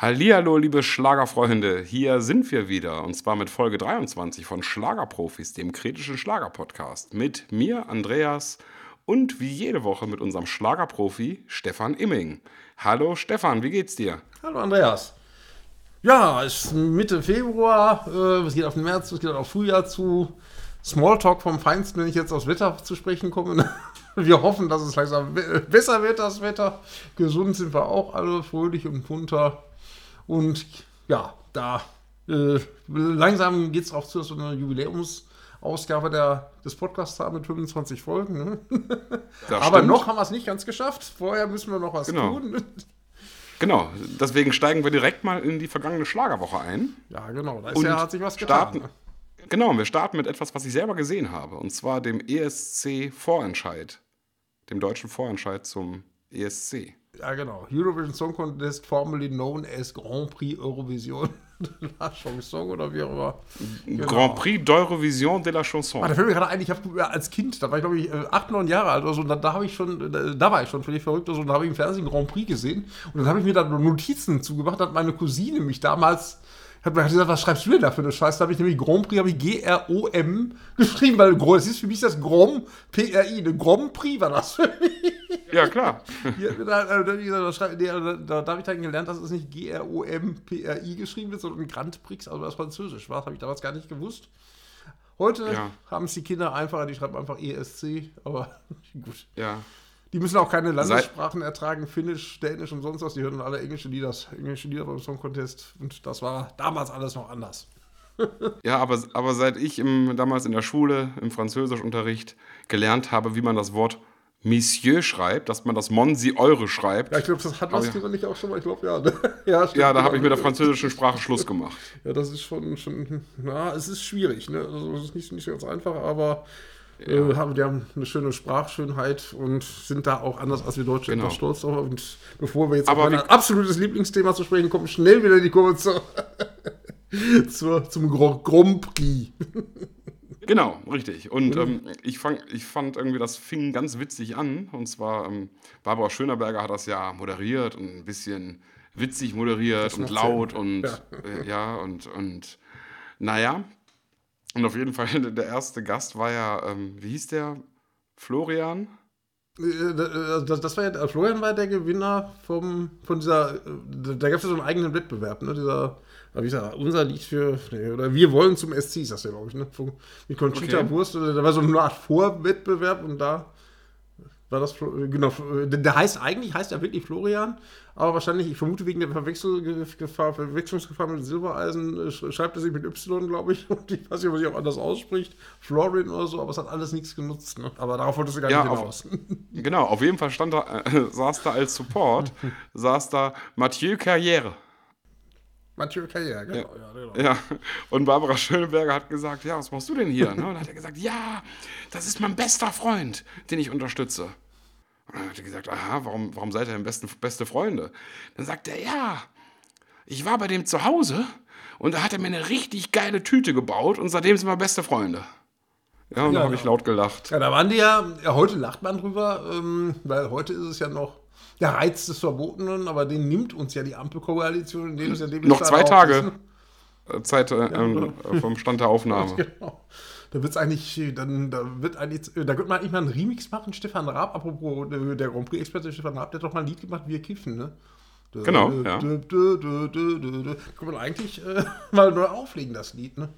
Hallihallo, liebe Schlagerfreunde, hier sind wir wieder und zwar mit Folge 23 von Schlagerprofis, dem kritischen Schlagerpodcast. Mit mir, Andreas, und wie jede Woche mit unserem Schlagerprofi Stefan Imming. Hallo Stefan, wie geht's dir? Hallo Andreas. Ja, es ist Mitte Februar, äh, es geht auf den März, es geht auf Frühjahr zu. Smalltalk vom Feinsten, wenn ich jetzt aufs Wetter zu sprechen komme. Wir hoffen, dass es langsam besser wird, das Wetter. Gesund sind wir auch alle, fröhlich und munter. Und ja, da äh, langsam geht es auch zu so einer Jubiläumsausgabe der, des Podcasts haben mit 25 Folgen. Ne? Aber noch haben wir es nicht ganz geschafft. Vorher müssen wir noch was genau. tun. Genau, deswegen steigen wir direkt mal in die vergangene Schlagerwoche ein. Ja, genau, da ja, hat sich was getan. Ne? Genau, wir starten mit etwas, was ich selber gesehen habe, und zwar dem ESC-Vorentscheid, dem deutschen Vorentscheid zum ESC. Ja, genau. Eurovision Song Contest, formerly known as Grand Prix Eurovision. la Chanson oder wie auch immer. Genau. Grand Prix d'Eurovision de la Chanson. Ah, da fällt mir gerade ein, ich habe als Kind, da war ich glaube ich äh, acht, neun Jahre alt oder so, und da, da habe ich schon, da, da, war ich schon völlig verrückt, also, und da habe ich im Fernsehen Grand Prix gesehen und dann habe ich mir da Notizen zugemacht, hat meine Cousine mich damals hat mir gesagt, was schreibst du denn da für eine Scheiße? Da habe ich nämlich Grand Prix, habe ich G-R-O-M geschrieben, weil es ist für mich das Grom, P-R-I, eine Grand Prix war das für mich. Ja, klar. Ja, da, da, da, da habe ich dann gelernt, dass es nicht G-R-O-M-P-R-I geschrieben wird, sondern Grand Prix, also das Französisch war. Das habe ich damals gar nicht gewusst. Heute ja. haben es die Kinder einfacher, die schreiben einfach ESC, aber gut. Ja. Die müssen auch keine Landessprachen ertragen, Finnisch, Dänisch und sonst was. Die hören alle englische Lieder, englische Lieder beim Song Contest. Und das war damals alles noch anders. ja, aber, aber seit ich im, damals in der Schule im Französischunterricht gelernt habe, wie man das Wort Monsieur schreibt, dass man das Monsi Eure schreibt. Ja, ich glaube, das hat das ja. nicht auch schon mal. Ich glaube, ja. ja, stimmt, ja, da habe ich mit der französischen Sprache Schluss gemacht. Ja, das ist schon, schon na, es ist schwierig. Ne? Also, es ist nicht, nicht ganz einfach, aber ja. Äh, haben, die haben eine schöne Sprachschönheit und sind da auch anders als wir Deutsche genau. stolz drauf. Und bevor wir jetzt Aber auf mein absolutes Lieblingsthema zu sprechen kommen, schnell wieder die Kurve zur, zur, zum Prix. Genau, richtig. Und mhm. ähm, ich, fang, ich fand irgendwie, das fing ganz witzig an. Und zwar, ähm, Barbara Schönerberger hat das ja moderiert und ein bisschen witzig moderiert und laut Sinn. und ja, äh, ja und, und naja, und auf jeden Fall, der erste Gast war ja, ähm, wie hieß der? Florian? Äh, äh, das, das war ja, Florian war der Gewinner vom, von dieser, äh, da gab es ja so einen eigenen Wettbewerb, ne? Dieser, wie gesagt, unser Lied für, oder wir wollen zum SC, ist das ja, glaube ich, ne? Mit Conchita okay. Wurst, da war so eine Art Vorwettbewerb und da war das, genau, der heißt, eigentlich heißt er wirklich Florian, aber wahrscheinlich, ich vermute wegen der Verwechselgefahr, Verwechslungsgefahr mit Silbereisen, äh, schreibt er sich mit Y, glaube ich, und ich weiß nicht, ob er sich auch anders ausspricht, Florin oder so, aber es hat alles nichts genutzt, ne? aber darauf wolltest du gar ja, nicht hinaus. Auf, genau, auf jeden Fall stand da, äh, saß da als Support, saß da Mathieu Carrière. Mathieu Carrière, genau. Ja, ja, genau. ja, und Barbara Schöneberger hat gesagt, ja, was machst du denn hier? Ne? Und dann hat er gesagt, ja, das ist mein bester Freund, den ich unterstütze. Und dann hat er gesagt, aha, warum, warum seid ihr denn besten, beste Freunde? Dann sagt er, ja, ich war bei dem zu Hause und da hat er mir eine richtig geile Tüte gebaut und seitdem sind wir beste Freunde. Ja, und ja, da habe ich laut gelacht. Ja, da waren die ja, ja heute lacht man drüber, ähm, weil heute ist es ja noch der Reiz des Verbotenen, aber den nimmt uns ja die Ampelkoalition, in dem es ja dem Noch zwei Tage ist. Zeit äh, ähm, vom Stand der Aufnahme. genau. Da wird es eigentlich, dann, da wird eigentlich, da könnte man eigentlich mal einen Remix machen, Stefan Raab, apropos äh, der Grand Prix-Experte Stefan Raab, der hat doch mal ein Lied gemacht, Wir kiffen, ne? Genau, ja. Kann man eigentlich äh, mal neu auflegen, das Lied, ne?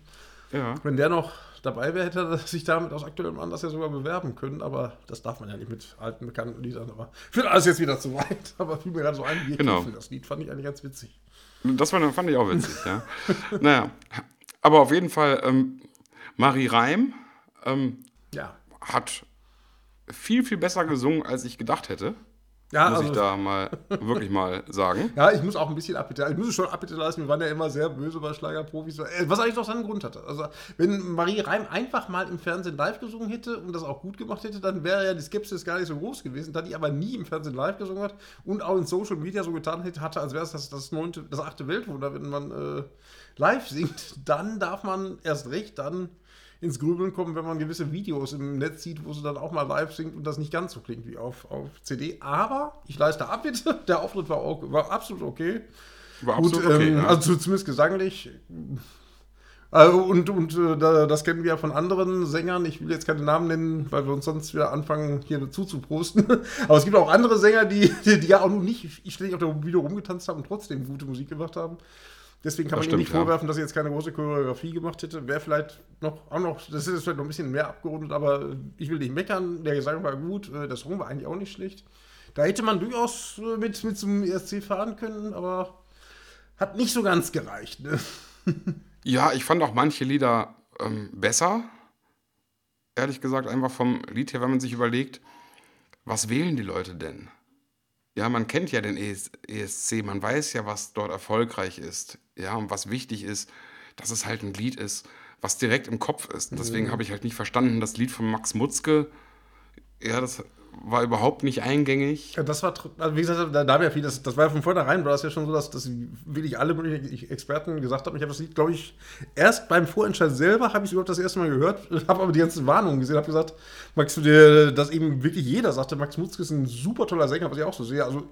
Ja. Wenn der noch dabei wäre, hätte er sich damit aus aktuellem Anlass ja sogar bewerben können, aber das darf man ja nicht mit alten, bekannten Liedern. Aber führt alles jetzt wieder zu weit. Aber fiel mir gerade so ein, wir genau. kiffen, das Lied fand ich eigentlich ganz witzig. Das fand ich auch witzig, ja. naja, aber auf jeden Fall, ähm, Marie Reim ähm, ja. hat viel, viel besser gesungen, als ich gedacht hätte. Ja, muss also, ich da mal wirklich mal sagen. Ja, ich muss auch ein bisschen Abbitte, ich muss es schon Abbitte leisten, wir waren ja immer sehr böse bei Schlagerprofis, äh, was eigentlich doch seinen Grund hatte. Also, wenn Marie Reim einfach mal im Fernsehen live gesungen hätte und das auch gut gemacht hätte, dann wäre ja die Skepsis gar nicht so groß gewesen. Da die aber nie im Fernsehen live gesungen hat und auch in Social Media so getan hätte, hatte, als wäre es das, das, neunte, das achte Weltwunder, wenn man äh, live singt, dann darf man erst recht dann ins Grübeln kommen, wenn man gewisse Videos im Netz sieht, wo sie dann auch mal live singt und das nicht ganz so klingt wie auf, auf CD. Aber ich leiste ab, bitte. Der Auftritt war, auch, war absolut okay. War Gut, absolut okay. ähm, ja. also zumindest gesanglich. Äh, und und äh, da- das kennen wir ja von anderen Sängern. Ich will jetzt keine Namen nennen, weil wir uns sonst wieder anfangen, hier dazu zu prosten. Aber es gibt auch andere Sänger, die, die, die ja auch noch nicht ständig auf der Bühne rumgetanzt haben und trotzdem gute Musik gemacht haben. Deswegen kann Das man ihm nicht stimmt, ja. vorwerfen, dass er jetzt keine große Choreografie gemacht hätte. Wäre vielleicht noch, auch noch, das ist jetzt vielleicht noch ein bisschen mehr abgerundet, aber ich will nicht meckern. Der Gesang war gut, äh, der Song war eigentlich auch nicht schlecht. Da hätte man durchaus äh, mit, mit zum ESC fahren können, aber hat nicht so ganz gereicht. Ne? Ja, ich fand auch manche Lieder ähm, besser. Ehrlich gesagt, einfach vom Lied her, wenn man sich überlegt, was wählen die Leute denn? Ja, man kennt ja den ES ESC, man weiß ja, was dort erfolgreich ist. Ja, und was wichtig ist, dass es halt ein Lied ist, was direkt im Kopf ist. Und deswegen habe ich halt nicht verstanden, das Lied von Max Mutzke, ja, das war überhaupt nicht eingängig. Ja, das war, also wie gesagt, da, da haben ja viel, das, das war ja von vornherein, war das ja schon so, dass, dass wirklich alle möglichen Experten gesagt haben. Ich habe das Lied, glaube ich, erst beim Vorentscheid selber habe ich es überhaupt das erste Mal gehört, habe aber die ganzen Warnungen gesehen, habe gesagt, Max, dass eben wirklich jeder sagte, Max Mutzke ist ein super toller Sänger, was ich auch so sehe. Also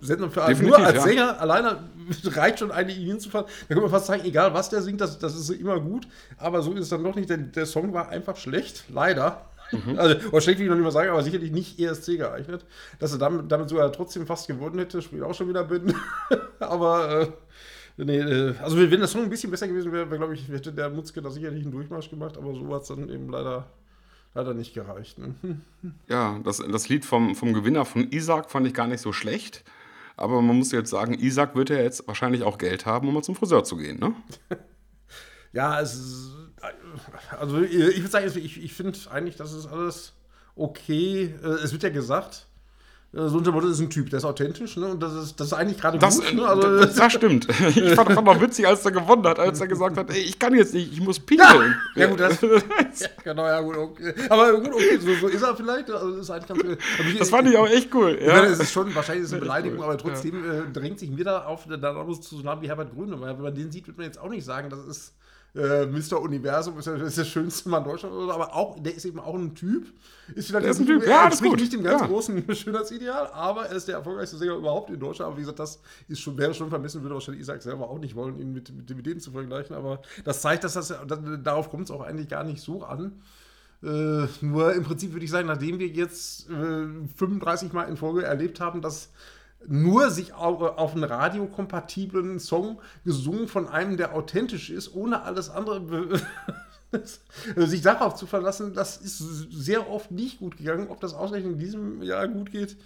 Definitiv, nur als ja. Sänger alleine reicht schon eigentlich ihn hinzufahren. Da kann man fast sagen, egal was der singt, das, das ist immer gut. Aber so ist es dann doch nicht, denn der Song war einfach schlecht, leider. Also, oder schlecht will ich noch nicht mal sagen, aber sicherlich nicht ESC geeignet. Dass er damit, damit sogar trotzdem fast gewonnen hätte, spielt auch schon wieder bin. aber, äh, nee, äh, also wenn das Song ein bisschen besser gewesen wäre, wäre glaube ich, hätte der Mutzke da sicherlich einen Durchmarsch gemacht, aber so hat es dann eben leider, leider nicht gereicht. Ne? Ja, das, das Lied vom, vom Gewinner von Isaac fand ich gar nicht so schlecht. Aber man muss jetzt sagen, Isaac wird ja jetzt wahrscheinlich auch Geld haben, um mal zum Friseur zu gehen, ne? Ja, es ist, also ich würde sagen, ich, ich finde eigentlich, das ist alles okay. Äh, Es wird ja gesagt, äh, so ein Motto ist ein Typ, der ist authentisch, ne? Und das ist, das ist eigentlich gerade Das, gut, ne? also, das, das stimmt. Ich fand das auch witzig, als er gewonnen hat, als er gesagt hat, ey, ich kann jetzt nicht, ich muss pinkeln. Ja, gut, das, ja, genau, ja, gut, okay. Aber gut, okay, so, so ist er vielleicht. Also, das, ist eigentlich ganz, aber Das fand ich auch echt cool. Ja. es ist schon, wahrscheinlich ist es eine Ja, Beleidigung, cool. aber trotzdem äh, drängt sich mir da auf, da muss zu so Namen wie Herbert Grönemeyer. Wenn man den sieht, wird man jetzt auch nicht sagen, das ist äh, Mr. Universum, ist, ja- ist der schönste Mann Deutschlands, oder so, aber auch, der ist eben auch ein Typ. Ist vielleicht ist ein Typ, ja, er das nicht dem ganz Ja. großen Schönheitsideal, aber er ist der erfolgreichste Sänger überhaupt in Deutschland. Aber wie gesagt, das ist schon, wäre schon vermessen, würde wahrscheinlich Isaac selber auch nicht wollen, ihn mit, mit, mit denen zu vergleichen. Aber das zeigt, dass das, dass, darauf kommt es auch eigentlich gar nicht so an. Äh, nur im Prinzip würde ich sagen, nachdem wir jetzt äh, 35 Mal in Folge erlebt haben, dass nur sich auf, auf einen radiokompatiblen Song gesungen von einem, der authentisch ist, ohne alles andere be- sich darauf zu verlassen, das ist sehr oft nicht gut gegangen. Ob das ausgerechnet in diesem Jahr gut geht,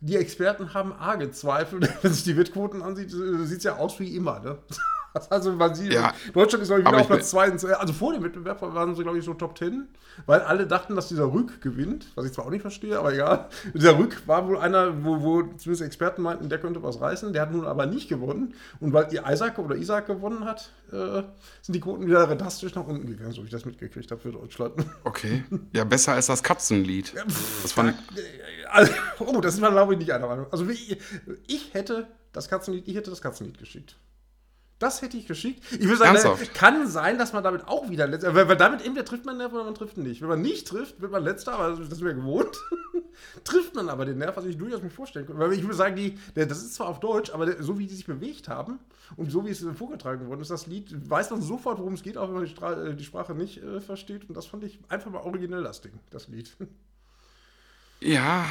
die Experten haben arge Zweifel. Wenn sich die Wettquoten ansieht, sieht es ja aus wie immer. Ne? Also man sieht, Ja. Deutschland ist, glaube ich, wieder ich auf Platz 2. Also vor dem Wettbewerb waren sie, glaube ich, so Top 10, weil alle dachten, dass dieser Rück gewinnt, was ich zwar auch nicht verstehe, aber egal. Dieser Rück war wohl einer, wo, wo zumindest Experten meinten, der könnte was reißen, der hat nun aber nicht gewonnen. Und weil ihr Isaac oder Isaac gewonnen hat, äh, sind die Quoten wieder drastisch nach unten gegangen, so wie ich das mitgekriegt habe für Deutschland. Okay. Ja, besser als das Katzenlied. Das fand, Also, oh, das ist man, glaube ich, nicht einer Meinung. Also wie- ich hätte das Katzenlied, ich hätte das Katzenlied geschickt. Das hätte ich geschickt. Ich würde sagen, Ernsthaft? kann sein, dass man damit auch wieder letzter, weil, weil damit entweder trifft man den Nerv oder man trifft ihn nicht. Wenn man nicht trifft, wird man letzter, aber das ist mir gewohnt. trifft man aber den Nerv, was ich durchaus mir vorstellen könnte. Weil ich würde sagen, die, das ist zwar auf Deutsch, aber so wie die sich bewegt haben und so wie es vorgetragen worden ist, das Lied, weiß man sofort, worum es geht, auch wenn man die, Stra äh, die Sprache nicht äh, versteht. Und das fand ich einfach mal originell, das Ding, das Lied. ja.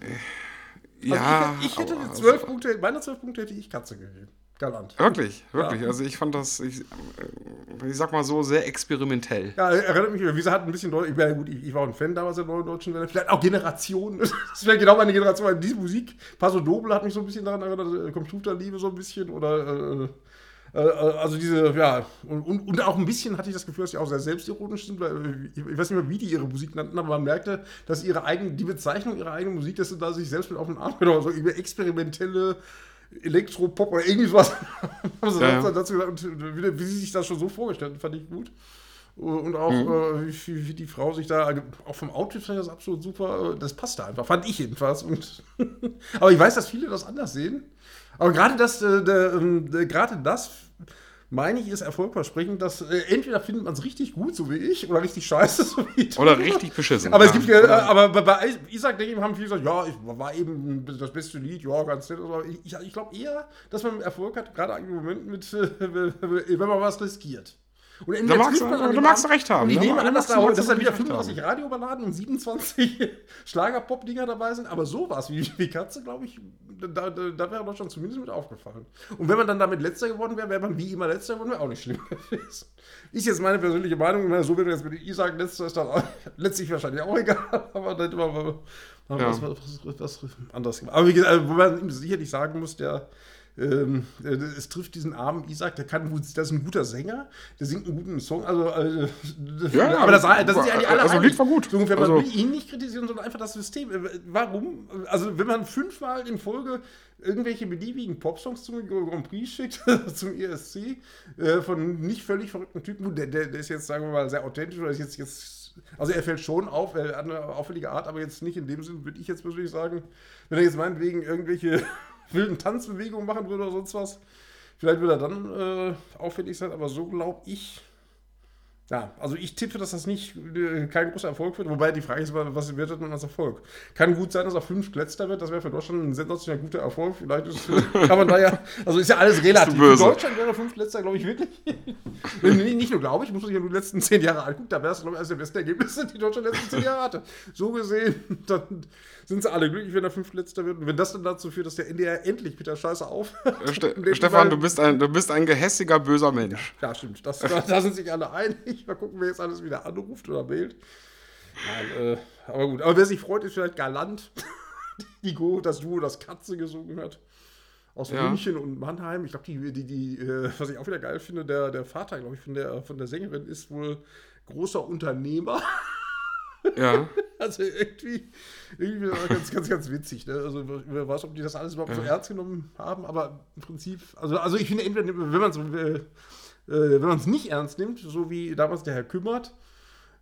äh, Ja. Also ich, ich hätte aber- die zwölf Punkte, meine zwölf Punkte hätte ich Katze gegeben. Galant. Wirklich, wirklich. Ja. Also ich fand das, ich, äh, ich sag mal so, sehr experimentell. Ja, erinnert mich, wie gesagt, ein bisschen Deutsch. Ich, gut, ich, ich war auch ein Fan damals der neuen deutschen Welle. Vielleicht auch Generation. Das wäre genau meine Generation. Diese Musik, Paso Doble hat mich so ein bisschen daran erinnert, äh, Computerliebe so ein bisschen. Oder, äh, äh, also diese, ja, und, und, auch ein bisschen hatte ich das Gefühl, dass sie auch sehr selbstironisch sind. Weil, äh, ich, ich weiß nicht mehr, wie die ihre Musik nannten, aber man merkte, dass ihre eigene, die Bezeichnung ihrer eigenen Musik, dass sie da sich selbst mit auf den Arm genommen haben. So über experimentelle Elektropop oder irgendwie sowas. sie Ja, ja. dazu gesagt, und wie, wie sie sich das schon so vorgestellt haben, fand ich gut. Und auch, äh, wie, wie die Frau sich da, auch vom Outfit fand ich das absolut super. äh, Das passte einfach, fand ich jedenfalls. Aber ich weiß, dass viele das anders sehen. Aber gerade das, äh, ähm, gerade das meine ich, ist erfolgversprechend, dass äh, entweder findet man es richtig gut, so wie ich, oder richtig scheiße, so wie ich. Oder richtig beschissen. Aber es gibt ja, äh, aber bei- bei Isaac denke ich, haben viele gesagt, ja, ich war eben das beste Lied, ja, ganz nett. Aber ich, ich, ich glaube eher, dass man Erfolg hat, gerade im Moment mit, äh, wenn man was riskiert. Und entweder magst du- man du magst recht haben, Und ich ne? nehme Da an, dass da, dass du da wieder wirklich recht 35 Radioballaden und 27 Schlager-Pop-Dinger dabei sind, aber sowas wie, wie Katze, glaube ich, da, da, da wäre Deutschland zumindest mit aufgefallen. Und wenn man dann damit Letzter geworden wäre, wäre man wie immer Letzter geworden, wäre auch nicht schlimm gewesen. Ist jetzt meine persönliche Meinung, so, du jetzt mit Isaac Letzter ist, dann auch, letztlich wahrscheinlich auch egal, aber dann mal Ja. was, anderes gemacht. Aber wie gesagt, wo man ihm sicherlich sagen muss, der ähm, äh, es trifft diesen armen Isaac, der kann das ist ein guter Sänger, der singt einen guten Song, also äh, Ja, aber das, das sind ja die alle also. Lied war gut. So ungefähr, Also- man will ihn nicht kritisieren, sondern einfach das System. Äh, Warum? Also wenn man fünfmal in Folge irgendwelche beliebigen Popsongs zum Grand Prix schickt, zum ESC, äh, von nicht völlig verrückten Typen, der, der, der ist jetzt, sagen wir mal, sehr authentisch, oder ist jetzt, jetzt also er fällt schon auf, äh, eine auffällige Art, aber jetzt nicht in dem Sinn, würde ich jetzt persönlich sagen, wenn er jetzt meinetwegen irgendwelche wilden Tanzbewegungen machen würde oder sonst was, vielleicht würde er dann äh, auffällig sein, aber so glaube ich, ja, also ich tippe, dass das nicht äh, kein großer Erfolg wird. Wobei die Frage ist, was wird denn als Erfolg? Kann gut sein, dass er fünf letzter wird. Das wäre für Deutschland ein sensationell guter Erfolg. Vielleicht ist, kann man da ja, also ist ja alles relativ. Böse. Deutschland wäre fünf letzter, glaube ich, wirklich. Nee, nicht nur glaube ich, muss sich ja nur die letzten zehn Jahre angucken. Da wäre es, glaube ich, eines der besten Ergebnisse, die Deutschland in den letzten zehn Jahre hatte. So gesehen, dann sind sie alle glücklich, wenn er fünf letzter wird. Und wenn das dann dazu führt, dass der NDR endlich mit der Scheiße auf. Äh, Ste Stefan, du bist, ein, du bist ein gehässiger, böser Mensch. Ja, stimmt. Das, da, da sind sich alle einig. Mal gucken, wer jetzt alles wieder anruft oder mailt. Nein, äh, aber gut. Aber wer sich freut, ist vielleicht Galant. Die Go, das Duo, das Katze gesungen hat. Aus Ja. München und Mannheim. Ich glaube, die, die, die, äh, was ich auch wieder geil finde, der, der Vater, glaube ich, von der, von der Sängerin ist wohl großer Unternehmer. Ja. Also irgendwie, irgendwie ganz, ganz, ganz witzig. Ne? Also wer weiß, ob die das alles überhaupt so ernst genommen haben, aber im Prinzip, also, also ich finde entweder, wenn man es äh, äh, wenn man es nicht ernst nimmt, so wie damals der Herr Kümmert,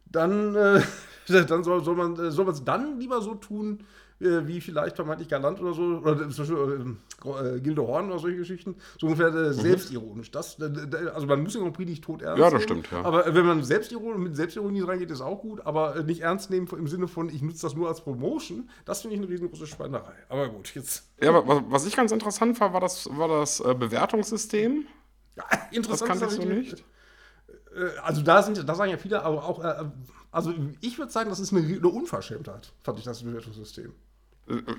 dann, äh, dann soll, soll man es man's dann lieber so tun, äh, wie vielleicht vermeintlich Galant oder so, oder zum Beispiel äh, äh, Gilde Horn oder solche Geschichten, so ungefähr äh, selbstironisch. Das, äh, also man muss den Grand Prix nicht tot ernst Ja, das stimmt, ja. Aber äh, wenn man selbstironisch, mit Selbstironie reingeht, ist auch gut, aber nicht ernst nehmen im Sinne von, ich nutze das nur als Promotion, das finde ich eine riesengroße Schweinerei. Aber gut, jetzt. Ja, aber was, was ich ganz interessant war, war das, war das Bewertungssystem. Ja, Das interessant kannte ist ich so nicht. Also da sind, da sagen ja viele, aber auch, also ich würde sagen, das ist eine, eine Unverschämtheit, fand ich das Bewertungssystem.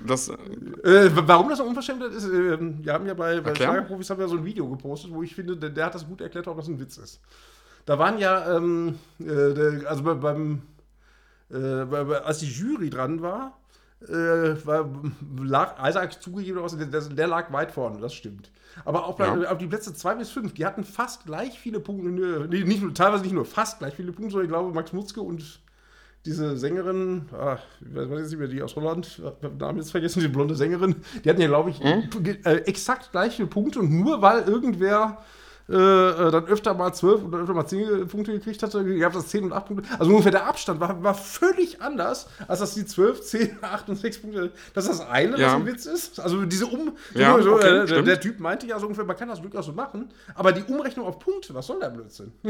Das, äh, warum das eine Unverschämtheit ist, äh, wir haben ja bei, bei. Schlagerprofis haben wir so ein Video gepostet, wo ich finde, der, der hat das gut erklärt, ob das ein Witz ist. Da waren ja, ähm, äh, der, also bei, beim, äh, bei, als die Jury dran war, äh, war lag Isaac zugegeben, der, der, lag weit vorne, das stimmt. Aber auch Ja. auf die Plätze 2 bis 5, die hatten fast gleich viele Punkte, äh, nee, nicht nur, teilweise nicht nur fast gleich viele Punkte, sondern ich glaube, Max Mutzke und diese Sängerin, ah, ich weiß jetzt nicht mehr, die aus Holland, Namen jetzt vergessen, die blonde Sängerin, die hatten ja, glaube ich, äh, exakt gleiche Punkte und nur weil irgendwer äh, äh, dann öfter mal 12 oder öfter mal 10 Punkte gekriegt hatte, gab es 10 und 8 Punkte. Also ungefähr der Abstand war, war völlig anders, als dass die 12, 10, 8 und 6 Punkte, das ist das eine, Ja. was ein Witz ist. Also diese Um... Ja, so, okay, äh, der, der Typ meinte ja so ungefähr, man kann das durchaus so machen, aber die Umrechnung auf Punkte, was soll der Blödsinn?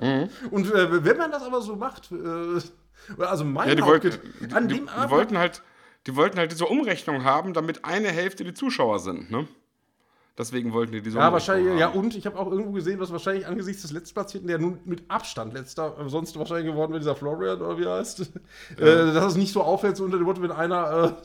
Mhm. Und äh, wenn man das aber so macht, äh, also mein ja, die, wollten, die, an die, dem die Abend, wollten halt, die wollten halt diese Umrechnung haben, damit eine Hälfte die Zuschauer sind, ne? Deswegen wollten die diese ja, Umrechnung wahrscheinlich, ja, haben. und ich habe auch irgendwo gesehen, dass wahrscheinlich angesichts des Letztplatzierten, der nun mit Abstand letzter, äh, sonst wahrscheinlich geworden wäre, dieser Florian oder wie er heißt, äh, dass es nicht so auffällt, so unter dem Motto, wenn einer,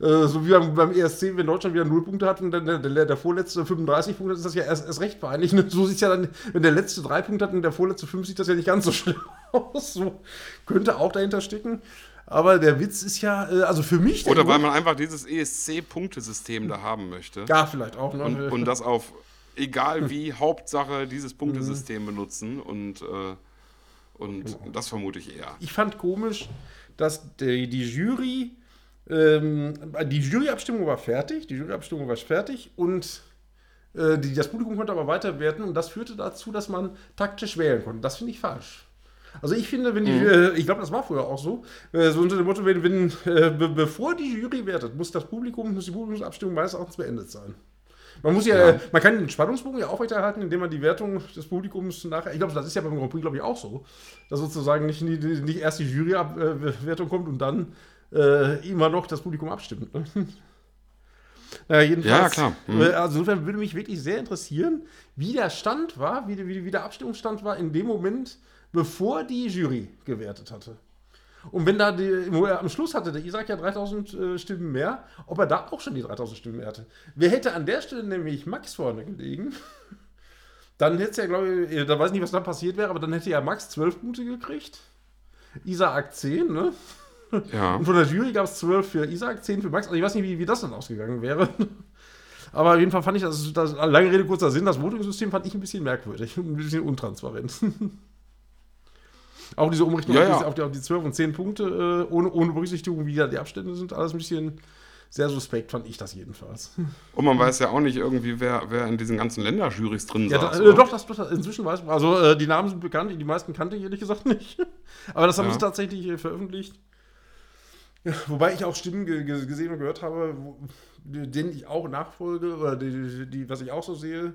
äh, äh, so wie beim, beim ESC, wenn Deutschland wieder null Punkte hat und dann der, der, der vorletzte 35 Punkte hat, ist das ja erst, erst recht peinlich. Ne? So sieht es ja dann, wenn der letzte drei Punkte hat und der vorletzte fünf, sieht das ja nicht ganz so schlimm aus. So könnte auch dahinter stecken. Aber der Witz ist ja, äh, also für mich. der Oder weil man einfach dieses ESC-Punktesystem da haben möchte. Ja, vielleicht auch. Ne? Und, und das auf, egal wie, Hauptsache dieses Mhm. Punktesystem benutzen. Und, äh, und Genau. das vermute ich eher. ich fand komisch, dass die, die Jury, ähm, die Juryabstimmung war fertig, die Juryabstimmung war fertig und äh, die, das Publikum konnte aber weiterwerten und das führte dazu, dass man taktisch wählen konnte. Das finde ich falsch. Also ich finde, wenn die, äh, ich glaube, das war früher auch so, äh, so unter dem Motto, wenn, wenn äh, be bevor die Jury wertet, muss das Publikum, muss die Publikumsabstimmung meines Erachtens beendet sein. Man muss ja, ja, man kann den Spannungsbogen ja aufrechterhalten, indem man die Wertung des Publikums nachher. Ich glaube, das ist ja beim Grand Prix, glaube ich, auch so. Dass sozusagen nicht, nicht erst die Jurywertung kommt und dann immer noch das Publikum abstimmt. Ne? naja, jedenfalls, ja, klar. Mhm. Also insofern würde mich wirklich sehr interessieren, wie der Stand war, wie, wie, wie der Abstimmungsstand war in dem Moment, bevor die Jury gewertet hatte. Und wenn da die, wo er am Schluss hatte der Isaac ja 3000 äh, Stimmen mehr, ob er da auch schon die 3000 Stimmen mehr hatte. Wer hätte an der Stelle nämlich Max vorne gelegen, dann hätte es ja, glaube ich, da weiß ich nicht, was da passiert wäre, aber dann hätte ja Max 12 Punkte gekriegt, Isaac 10, ne? Ja. Und von der Jury gab es 12 für Isaac, 10 für Max. Also ich weiß nicht, wie, wie das dann ausgegangen wäre. Aber auf jeden Fall fand ich, das, das lange Rede, kurzer Sinn, das Voting-System fand ich ein bisschen merkwürdig, ein bisschen untransparent. Auch diese Umrechnung ja, ja. Auf, die, auf, die, 12 und 10 Punkte, äh, ohne, ohne Berücksichtigung, wie da die Abstände sind, alles ein bisschen sehr suspekt, fand ich das jedenfalls. Und man weiß ja auch nicht irgendwie, wer, wer in diesen ganzen Länderjurys drin ja, saß. Da, äh, doch, das, das, inzwischen weiß man. Also äh, die Namen sind bekannt, die meisten kannte ich ehrlich gesagt nicht. Aber das haben ja. sie tatsächlich äh, veröffentlicht. Ja, wobei ich auch Stimmen ge gesehen und gehört habe, wo, denen ich auch nachfolge, oder die, die, was ich auch so sehe.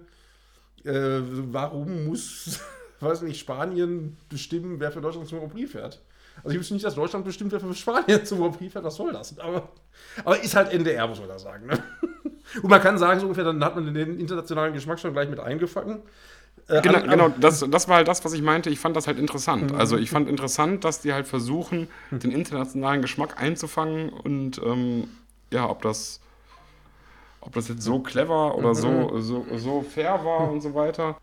Äh, warum muss weiß nicht, Spanien bestimmen, wer für Deutschland zum Grand Prix fährt. Also ich wüsste nicht, dass Deutschland bestimmt, wer für Spanien zum Grand Prix fährt, was soll das? Aber, aber ist halt NDR, muss man da sagen. Ne? Und man kann sagen, so ungefähr, dann hat man den internationalen Geschmack schon gleich mit eingefangen. Äh, genau, an, genau das, das war halt das, was ich meinte. Ich fand das halt interessant. Mhm. Also ich fand interessant, dass die halt versuchen, den internationalen Geschmack einzufangen und ähm, ja, ob das, ob das jetzt so clever oder so, mhm. so, so fair war und so weiter.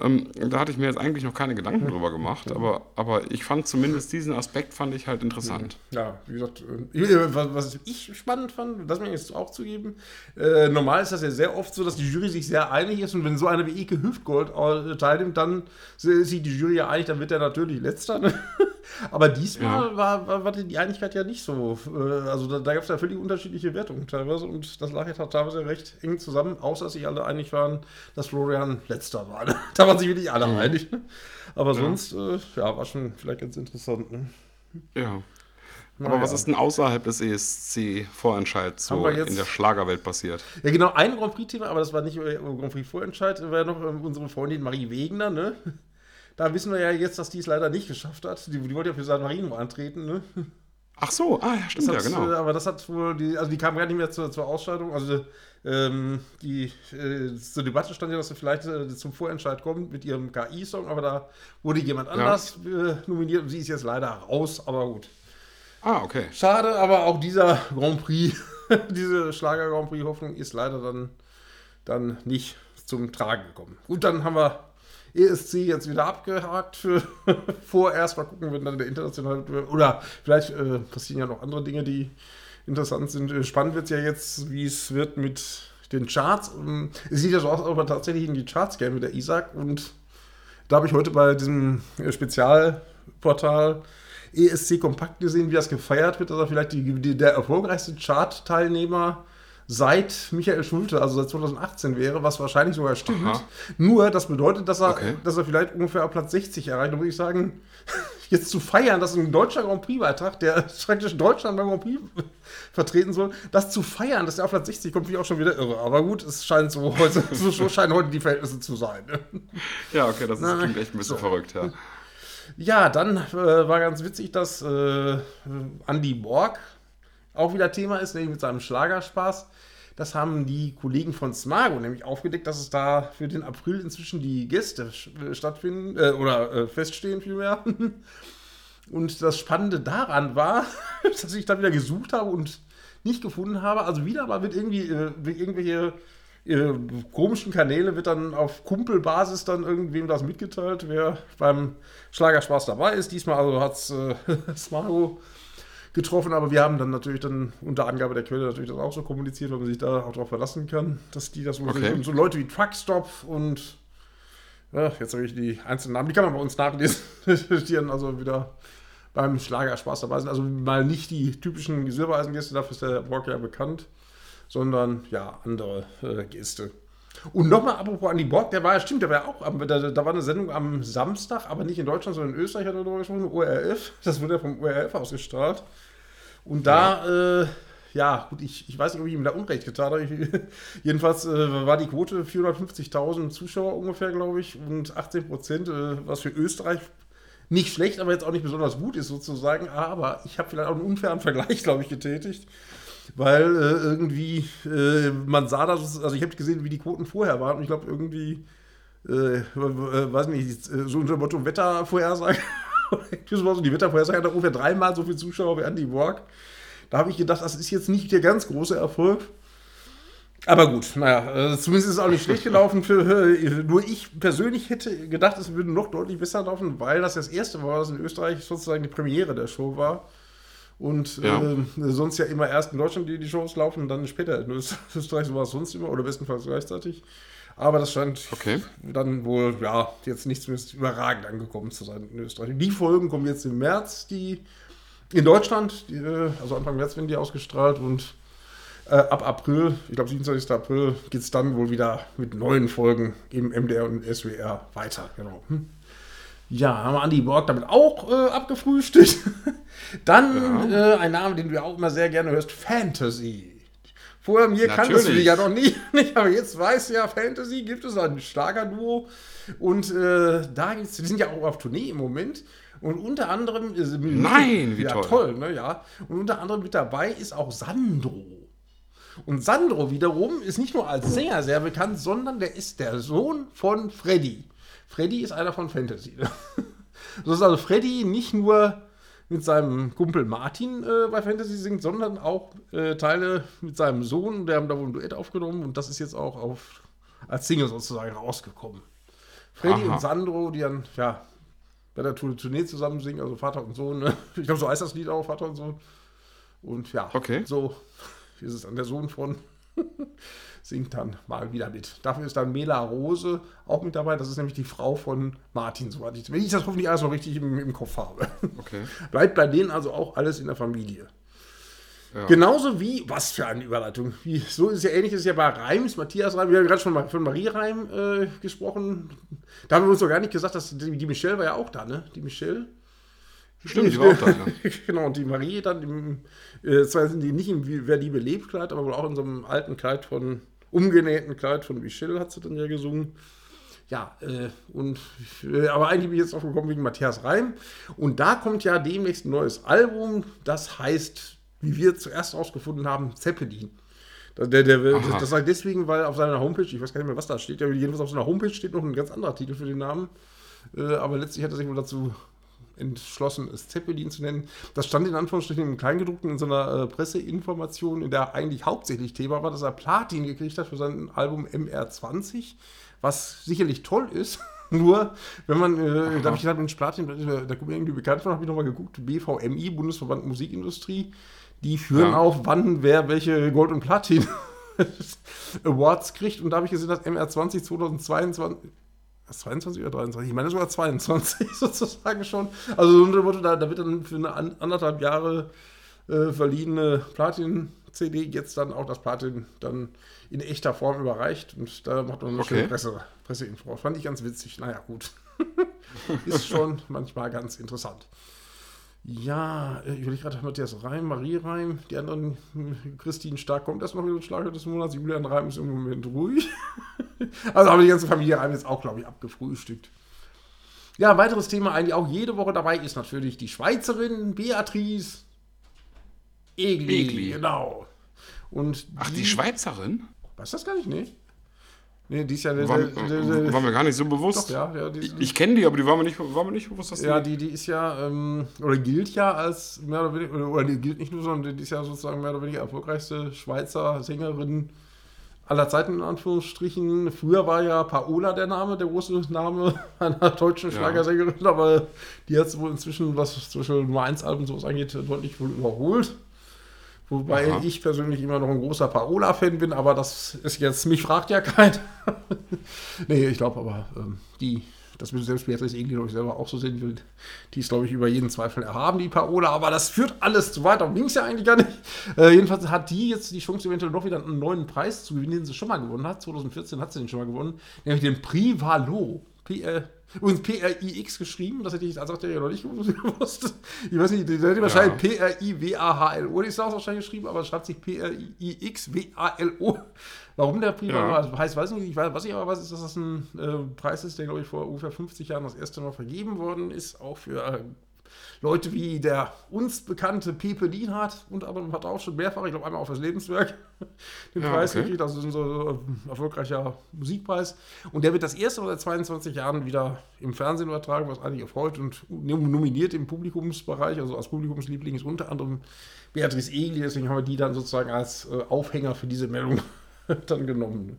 Ähm, da hatte ich mir jetzt eigentlich noch keine Gedanken hm. drüber gemacht, aber, aber ich fand zumindest diesen Aspekt fand ich halt interessant. Ja, wie gesagt, äh, was ich spannend fand, das mir jetzt auch zugeben, äh, normal ist das ja sehr oft so, dass die Jury sich sehr einig ist und wenn so einer wie Ike Hüftgold äh, teilnimmt, dann ist sich die Jury ja einig, dann wird er natürlich letzter. Ne? Aber diesmal ja. war, war, war, die Einigkeit ja nicht so. Äh, also da, da gab es ja völlig unterschiedliche Wertungen teilweise und das lag ja teilweise recht eng zusammen, außer dass sich alle einig waren, dass Florian letzter war. da waren sich wirklich alle mhm. einig. Aber ja. sonst, äh, ja, war schon vielleicht ganz interessant. Ne? Ja. Aber ja. was ist denn außerhalb des ESC-Vorentscheids so in der Schlagerwelt passiert? Ja, genau, ein Grand Prix-Thema, aber das war nicht Grand Prix-Vorentscheid, war ja noch ähm, unsere Freundin Marie Wegener, ne? Da wissen wir ja jetzt, dass die es leider nicht geschafft hat. Die, die wollte ja für San Marino antreten, ne? Ach so, ah ja, stimmt hat, ja, genau. Äh, aber das hat wohl, die, also die kam gar nicht mehr zur, zur Ausscheidung. Also ähm, die äh, zur Debatte stand ja, dass sie vielleicht äh, zum Vorentscheid kommt mit ihrem KI-Song, aber da wurde jemand anders ja. äh, nominiert und sie ist jetzt leider raus, aber gut. Ah, okay. Schade, aber auch dieser Grand Prix, diese Schlager Grand Prix Hoffnung ist leider dann, dann nicht zum Tragen gekommen. Gut, dann haben wir ESC jetzt wieder abgehakt für vorerst. Mal gucken, wenn dann der internationale. Oder vielleicht äh, passieren ja noch andere Dinge, die interessant sind. Äh, spannend wird es ja jetzt, wie es wird mit den Charts. Ähm, es sieht ja so aus, als ob er tatsächlich in die Charts gehen mit der Isaac. Und da habe ich heute bei diesem äh, Spezialportal ESC Kompakt gesehen, wie das gefeiert wird, dass er vielleicht die, die, der erfolgreichste Chart-Teilnehmer seit Michael Schulte, also seit 2018 wäre, was wahrscheinlich sogar stimmt. Aha. Nur, das bedeutet, dass er, okay. dass er vielleicht ungefähr auf Platz 60 erreicht. Da würde ich sagen, jetzt zu feiern, dass ein deutscher Grand Prix-Beitrag, der praktisch Deutschland beim Grand Prix vertreten soll, das zu feiern, dass er auf Platz 60 kommt, finde ich auch schon wieder irre. Aber gut, es scheint so, heute, so scheinen heute die Verhältnisse zu sein. Ja, okay, das ist, klingt echt ein bisschen so. verrückt, ja. Ja, dann äh, war ganz witzig, dass äh, Andy Borg auch wieder Thema ist, nämlich mit seinem Schlagerspaß. Das haben die Kollegen von Smago nämlich aufgedeckt, dass es da für den April inzwischen die Gäste äh, stattfinden äh, oder äh, feststehen vielmehr. Und das Spannende daran war, dass ich da wieder gesucht habe und nicht gefunden habe. Also wieder mal wird irgendwie äh, irgendwelche äh, komischen Kanäle wird dann auf Kumpelbasis dann irgendwem das mitgeteilt, wer beim Schlagerspaß dabei ist. Diesmal also hat es äh, Smago getroffen, aber wir haben dann natürlich dann unter Angabe der Quelle natürlich das auch so kommuniziert, weil man sich da auch darauf verlassen kann, dass die das okay. sind. so Leute wie Truckstop und ja, jetzt habe ich die einzelnen Namen, die kann man bei uns nachlesen, die dann also wieder beim Schlagerspaß dabei sind. Also mal nicht die typischen Silbereisengäste, dafür ist der Walker ja bekannt, sondern ja, andere äh, Gäste. Und nochmal apropos Andy Borg, der war ja, stimmt, der war ja auch, da, da, war eine Sendung am Samstag, aber nicht in Deutschland, sondern in Österreich hat er darüber gesprochen, ORF. Das wurde ja vom ORF ausgestrahlt. Und da, ja, äh, ja, gut, ich, ich weiß nicht, ob ich ihm da Unrecht getan habe. Ich, jedenfalls äh, war die Quote 450.000 Zuschauer ungefähr, glaube ich, und 18 Prozent, äh, was für Österreich nicht schlecht, aber jetzt auch nicht besonders gut ist sozusagen. Aber ich habe vielleicht auch einen unfairen Vergleich, glaube ich, getätigt. Weil äh, irgendwie, äh, man sah das, also ich habe gesehen, wie die Quoten vorher waren und ich glaube irgendwie, äh, weiß nicht, so unter dem Motto Wettervorhersage, die Wettervorhersage hat ungefähr dreimal so viele Zuschauer wie Andy Borg. Da habe ich gedacht, das ist jetzt nicht der ganz große Erfolg. Aber gut, naja, äh, zumindest ist es auch nicht schlecht gelaufen. Für, äh, nur ich persönlich hätte gedacht, es würde noch deutlich besser laufen, weil das das erste war, dass in Österreich sozusagen die Premiere der Show war. Und ja. äh, sonst ja immer erst in Deutschland die, die Shows laufen und dann später in Österreich, so war es sonst immer oder bestenfalls gleichzeitig. Aber das scheint okay. dann wohl, ja, jetzt nicht zumindest überragend angekommen zu sein in Österreich. Die Folgen kommen jetzt im März, die in Deutschland, die, äh, also Anfang März werden die ausgestrahlt und äh, ab April, ich glaube 27. April, geht es dann wohl wieder mit neuen Folgen im MDR und SWR weiter. Genau. Hm. Ja, haben wir Andy Borg damit auch äh, abgefrühstückt. dann ja. äh, ein Name, den du auch immer sehr gerne hörst, Fantasy. Vorher mir kanntest du die ja noch nie, nicht, aber jetzt weißt du ja, Fantasy gibt es ein Schlagerduo und äh, da gibt's, die sind ja auch auf Tournee im Moment und unter anderem Nein, wie ja, toll. toll, ne, ja. Und unter anderem mit dabei ist auch Sandro. Und Sandro wiederum ist nicht nur als Sänger sehr bekannt, sondern der ist der Sohn von Freddy. Freddy ist einer von Fantasy. so ist also Freddy nicht nur mit seinem Kumpel Martin äh, bei Fantasy singt, sondern auch äh, Teile mit seinem Sohn. Der haben da wohl ein Duett aufgenommen und das ist jetzt auch auf, als Single sozusagen rausgekommen. Freddy Aha. und Sandro, die dann, ja, bei der Tournee zusammen singen, also Vater und Sohn. Ne? Ich glaube, so heißt das Lied auch, Vater und Sohn. Und ja, okay. so ist es an der Sohn von singt dann mal wieder mit. Dafür ist dann Mela Rose auch mit dabei. Das ist nämlich die Frau von Martin, soweit ich, wenn ich das hoffentlich alles noch richtig im, im Kopf habe. Okay. Bleibt bei denen also auch alles in der Familie. Ja. Genauso wie, was für eine Überleitung. Wie, so ist ja ähnlich ist ja bei Reims, Matthias Reim. Wir haben gerade schon von Marie Reim äh, gesprochen. Da haben wir uns doch gar nicht gesagt, dass die, die Michelle war ja auch da, ne? Die Michelle. Stimmt, die war auch da. Ja. genau, und die Marie dann, im, äh, zwar sind die nicht im Wer die belebt Kleid, aber wohl auch in so einem alten Kleid von, umgenähten Kleid von Michelle hat sie dann ja gesungen. Ja, äh, und, äh, aber eigentlich bin ich jetzt auch gekommen wegen Matthias Reim. Und da kommt ja demnächst ein neues Album, das heißt wie wir zuerst rausgefunden haben, Zeppelin. Der, der, der, das sage ich deswegen, weil auf seiner Homepage, ich weiß gar nicht mehr, was da steht, ja, jedenfalls auf seiner Homepage steht noch ein ganz anderer Titel für den Namen. Äh, aber letztlich hat er sich wohl dazu entschlossen, es Zeppelin zu nennen. Das stand in Anführungsstrichen im Kleingedruckten in so einer äh, Presseinformation, in der eigentlich hauptsächlich Thema war, dass er Platin gekriegt hat für sein Album MR20, was sicherlich toll ist. Nur, wenn man, äh, da habe ich gedacht, Mensch, Platin, da kommt mir irgendwie bekannt von, habe ich nochmal geguckt, BVMI, Bundesverband Musikindustrie, die führen ja. auf, wann wer welche Gold- und Platin Awards kriegt. Und da habe ich gesehen, dass MR20 2022 22 oder 23? Ich meine sogar 22 sozusagen schon. Also da, da wird dann für eine anderthalb Jahre äh, verliehene Platin-CD jetzt dann auch das Platin dann in echter Form überreicht. Und da macht man eine okay. schöne Presse, Presseinfo. Fand ich ganz witzig. Naja, gut. Ist schon manchmal ganz interessant. Ja, äh, ich will gerade Matthias Reim, Marie Reim, die anderen, Christine Stark kommt erst noch wieder Schlager des Monats, Julian Reim ist im Moment ruhig. also haben wir die ganze Familie Reim jetzt auch, glaube ich, abgefrühstückt. Ja, ein weiteres Thema eigentlich auch jede Woche dabei ist natürlich die Schweizerin Beatrice Egli. Egli. Genau. Und Ach, die, die Schweizerin? Weißt du das gar nicht? Nee. Nee, die ist ja. War, der, war mir gar nicht so bewusst. Doch, ja, ja, die, ich, ich kenne die, aber die war mir nicht, war mir nicht bewusst, dass die. Ja, die, die ist ja, ähm, oder gilt ja als mehr oder weniger, oder, oder die gilt nicht nur, sondern die ist ja sozusagen mehr oder weniger erfolgreichste Schweizer Sängerin aller Zeiten in Anführungsstrichen. Früher war ja Paola der Name, der große Name einer deutschen Schlagersängerin, ja. aber die hat es wohl inzwischen, was zum Beispiel Nummer 1 Alben sowas angeht, deutlich wohl überholt. Wobei Aha. ich persönlich immer noch ein großer Parola-Fan bin, aber das ist jetzt, mich fragt ja keiner. nee, ich glaube aber, ähm, die, das wird selbst Beatrice irgendwie, glaube ich, selber auch so sehen will, die ist, glaube ich, über jeden Zweifel erhaben, die Parola, aber das führt alles zu weit, darum ging es ja eigentlich gar nicht. Äh, jedenfalls hat die jetzt die Chance, eventuell noch wieder einen neuen Preis zu gewinnen, den sie schon mal gewonnen hat. 2014 hat sie den schon mal gewonnen, nämlich den Prix Valo. PR, übrigens P-R-I-X geschrieben, das hätte ich als ja noch nicht gewusst. Ich weiß nicht, der hätte wahrscheinlich P-R-I-W-A-H-L-O, die ist auch wahrscheinlich geschrieben, aber es schreibt sich P-R-I-X-W-A-L-O. Warum der Brief ja. heißt, weiß ich nicht. Ich weiß, was ich aber weiß, ist, dass das ein äh, Preis ist, der, glaube ich, vor ungefähr 50 Jahren das erste Mal vergeben worden ist, auch für äh, Leute wie der uns bekannte Pepe Lienhardt, unter anderem hat auch schon mehrfach, ich glaube einmal auch fürs Lebenswerk, den ja, Preis okay. gekriegt. Also ein so erfolgreicher Musikpreis. Und der wird das erste Mal seit 22 Jahren wieder im Fernsehen übertragen, was eigentlich erfreut und nominiert im Publikumsbereich, also als Publikumsliebling ist unter anderem Beatrice Egli, deswegen haben wir die dann sozusagen als äh, Aufhänger für diese Meldung dann genommen.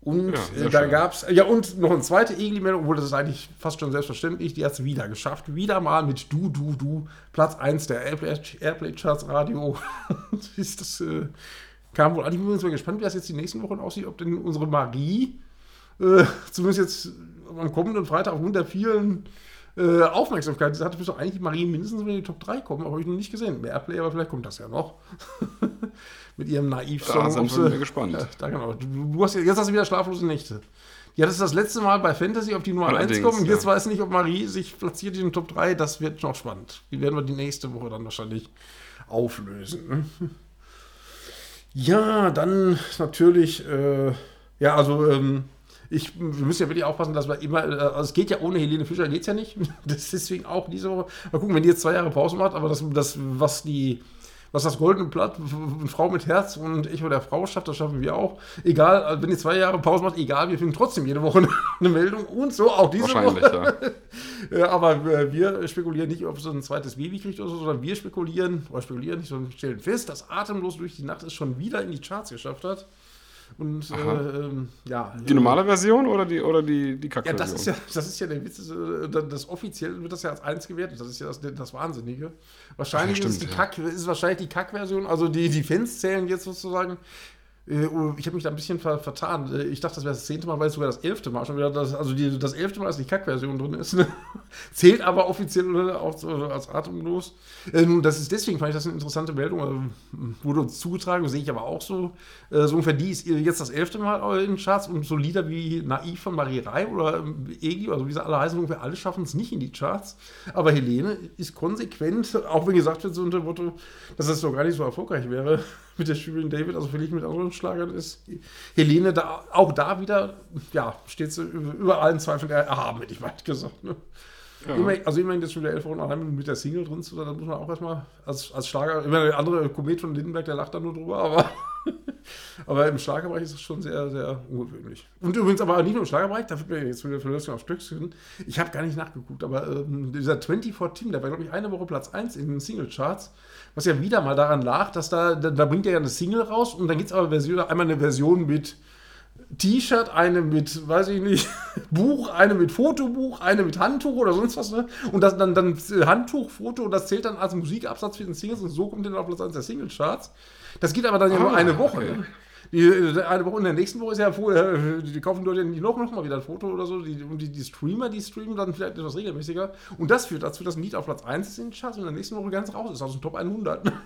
Und ja, da gab es, ja, und noch eine zweite Egli-Meldung, obwohl das ist eigentlich fast schon selbstverständlich, die hat es wieder geschafft. Wieder mal mit Du, Du, Du, Platz 1 der Airplay-Charts Radio. ist das, äh, kam wohl an. Ich bin übrigens mal gespannt, wie das jetzt die nächsten Wochen aussieht, ob denn unsere Marie, äh, zumindest jetzt am kommenden Freitag aufgrund der vielen äh, Aufmerksamkeit, die hatte, müsste doch eigentlich Marie mindestens in die Top 3 kommen, aber habe ich noch nicht gesehen. Mehr Airplay, aber vielleicht kommt das ja noch. mit ihrem Naiv-Song. Da sind wir gespannt. Ja, da genau. Du, du hast, jetzt hast du wieder schlaflose Nächte. Die hattest das letzte Mal bei Fantasy auf die Nummer Allerdings, 1 kommen. Und jetzt ja. weiß ich nicht, ob Marie sich platziert in den Top 3. Das wird noch spannend. Die werden wir die nächste Woche dann wahrscheinlich auflösen. Ja, dann natürlich, äh, ja, also ähm, ich, wir müssen ja wirklich aufpassen, dass wir immer, äh, also es geht ja ohne Helene Fischer, geht es ja nicht. Das ist deswegen auch diese Woche. Mal gucken, wenn die jetzt zwei Jahre Pause macht, aber das, das was die was das goldene Blatt, eine Frau mit Herz und ich oder Frau schafft, das schaffen wir auch. Egal, also wenn ihr zwei Jahre Pause macht, egal, wir finden trotzdem jede Woche eine Meldung und so, auch diese Wahrscheinlich, Woche. Ja. ja. aber äh, wir spekulieren nicht, ob es ein zweites Baby kriegt oder so, sondern wir spekulieren, oder spekulieren nicht, sondern stellen fest, dass Atemlos durch die Nacht es schon wieder in die Charts geschafft hat. Und äh, ähm, ja. Die normale Version oder die, oder die, die Kack-Version? Ja, das ist ja, das ist ja der Witz. Äh, das, das offiziell wird das ja als eins gewertet. Das ist ja das, das Wahnsinnige. Wahrscheinlich ja, stimmt, ist, die Kack, ist wahrscheinlich die Kack-Version. Also die, die Fans zählen jetzt sozusagen äh, ich habe mich da ein bisschen ver vertan. Äh, ich dachte, das wäre das zehnte Mal, weil es sogar das elfte Mal schon wieder, das, also die, das elfte Mal, dass die Kack-Version drin ist. Ne? Zählt aber offiziell auch als atemlos. Ähm, das ist deswegen, fand ich das eine interessante Meldung. Wurde uns zugetragen, sehe ich aber auch so. Äh, so ungefähr die ist jetzt das elfte Mal in den Charts und so Lieder wie Naiv von Marie Rai oder ähm, Egi, also wie sie alle heißen, ungefähr alle schaffen es nicht in die Charts. Aber Helene ist konsequent, auch wenn gesagt wird, so unter Motto, dass das doch gar nicht so erfolgreich wäre mit der Shirin David, also vielleicht mit anderen Schlagern ist Helene da auch da wieder, ja, steht sie über allen Zweifeln erhaben, hätte ich mal gesagt. Ne? Ja. Immerhin, also immerhin jetzt schon wieder elf Wochen allein mit der Single drin zu sein, da muss man auch erstmal als, als Schlager, immer der andere Komet von Lindenberg, der lacht da nur drüber, aber, aber im Schlagerbereich ist es schon sehr, sehr ungewöhnlich. Und übrigens aber nicht nur im Schlagerbereich, da wird mir jetzt wieder Verlösung auf Stöckchen. Ich habe gar nicht nachgeguckt, aber ähm, dieser 24 Team, der war, glaube ich, eine Woche Platz 1 in den Singlecharts, was ja wieder mal daran lag, dass da, da, da bringt er ja eine Single raus und dann gibt es aber Version, einmal eine Version mit T-Shirt, eine mit, weiß ich nicht, Buch, eine mit Fotobuch, eine mit Handtuch oder sonst was. Ne? Und das, dann, dann Handtuch, Foto, und das zählt dann als Musikabsatz für den Singles und so kommt dann auf Platz 1 der Singlecharts. Das geht aber dann ja ah, nur eine Woche. Okay. Die, eine Woche in der nächsten Woche ist ja vorher, die kaufen Leute nicht noch, noch mal wieder ein Foto oder so. Die, und die, die, Streamer, die streamen dann vielleicht etwas regelmäßiger. Und das führt dazu, dass ein Lied auf Platz 1 ist in den Charts und in der nächsten Woche ganz raus ist, aus dem Top 100.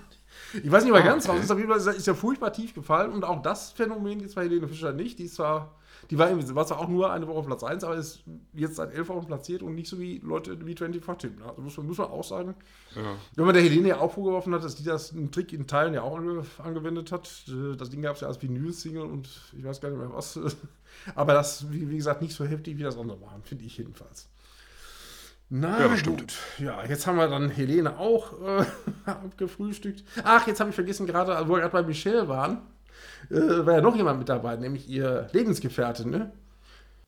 Ich weiß nicht mal ah, ganz okay. raus, ist, auf jeden Fall, ist ja furchtbar tief gefallen und auch das Phänomen gibt es bei Helene Fischer nicht. Die ist zwar, die war, war zwar auch nur eine Woche auf Platz 1, aber ist jetzt seit elf Wochen platziert und nicht so wie Leute wie 24 Tim. Ne? Also muss man, muss man auch sagen. Ja. Wenn man der Helene ja auch vorgeworfen hat, dass die das einen Trick in Teilen ja auch angewendet hat. Äh, das Ding gab es ja als Vinyl-Single und ich weiß gar nicht mehr was. Aber das, wie, wie gesagt, nicht so heftig wie das andere waren, finde ich jedenfalls. Na ja, gut. Ja, jetzt haben wir dann Helene auch äh, abgefrühstückt. Ach, jetzt habe ich vergessen, gerade, wo wir gerade bei Michelle waren, äh, war ja noch jemand mit dabei, nämlich ihr Lebensgefährte, ne?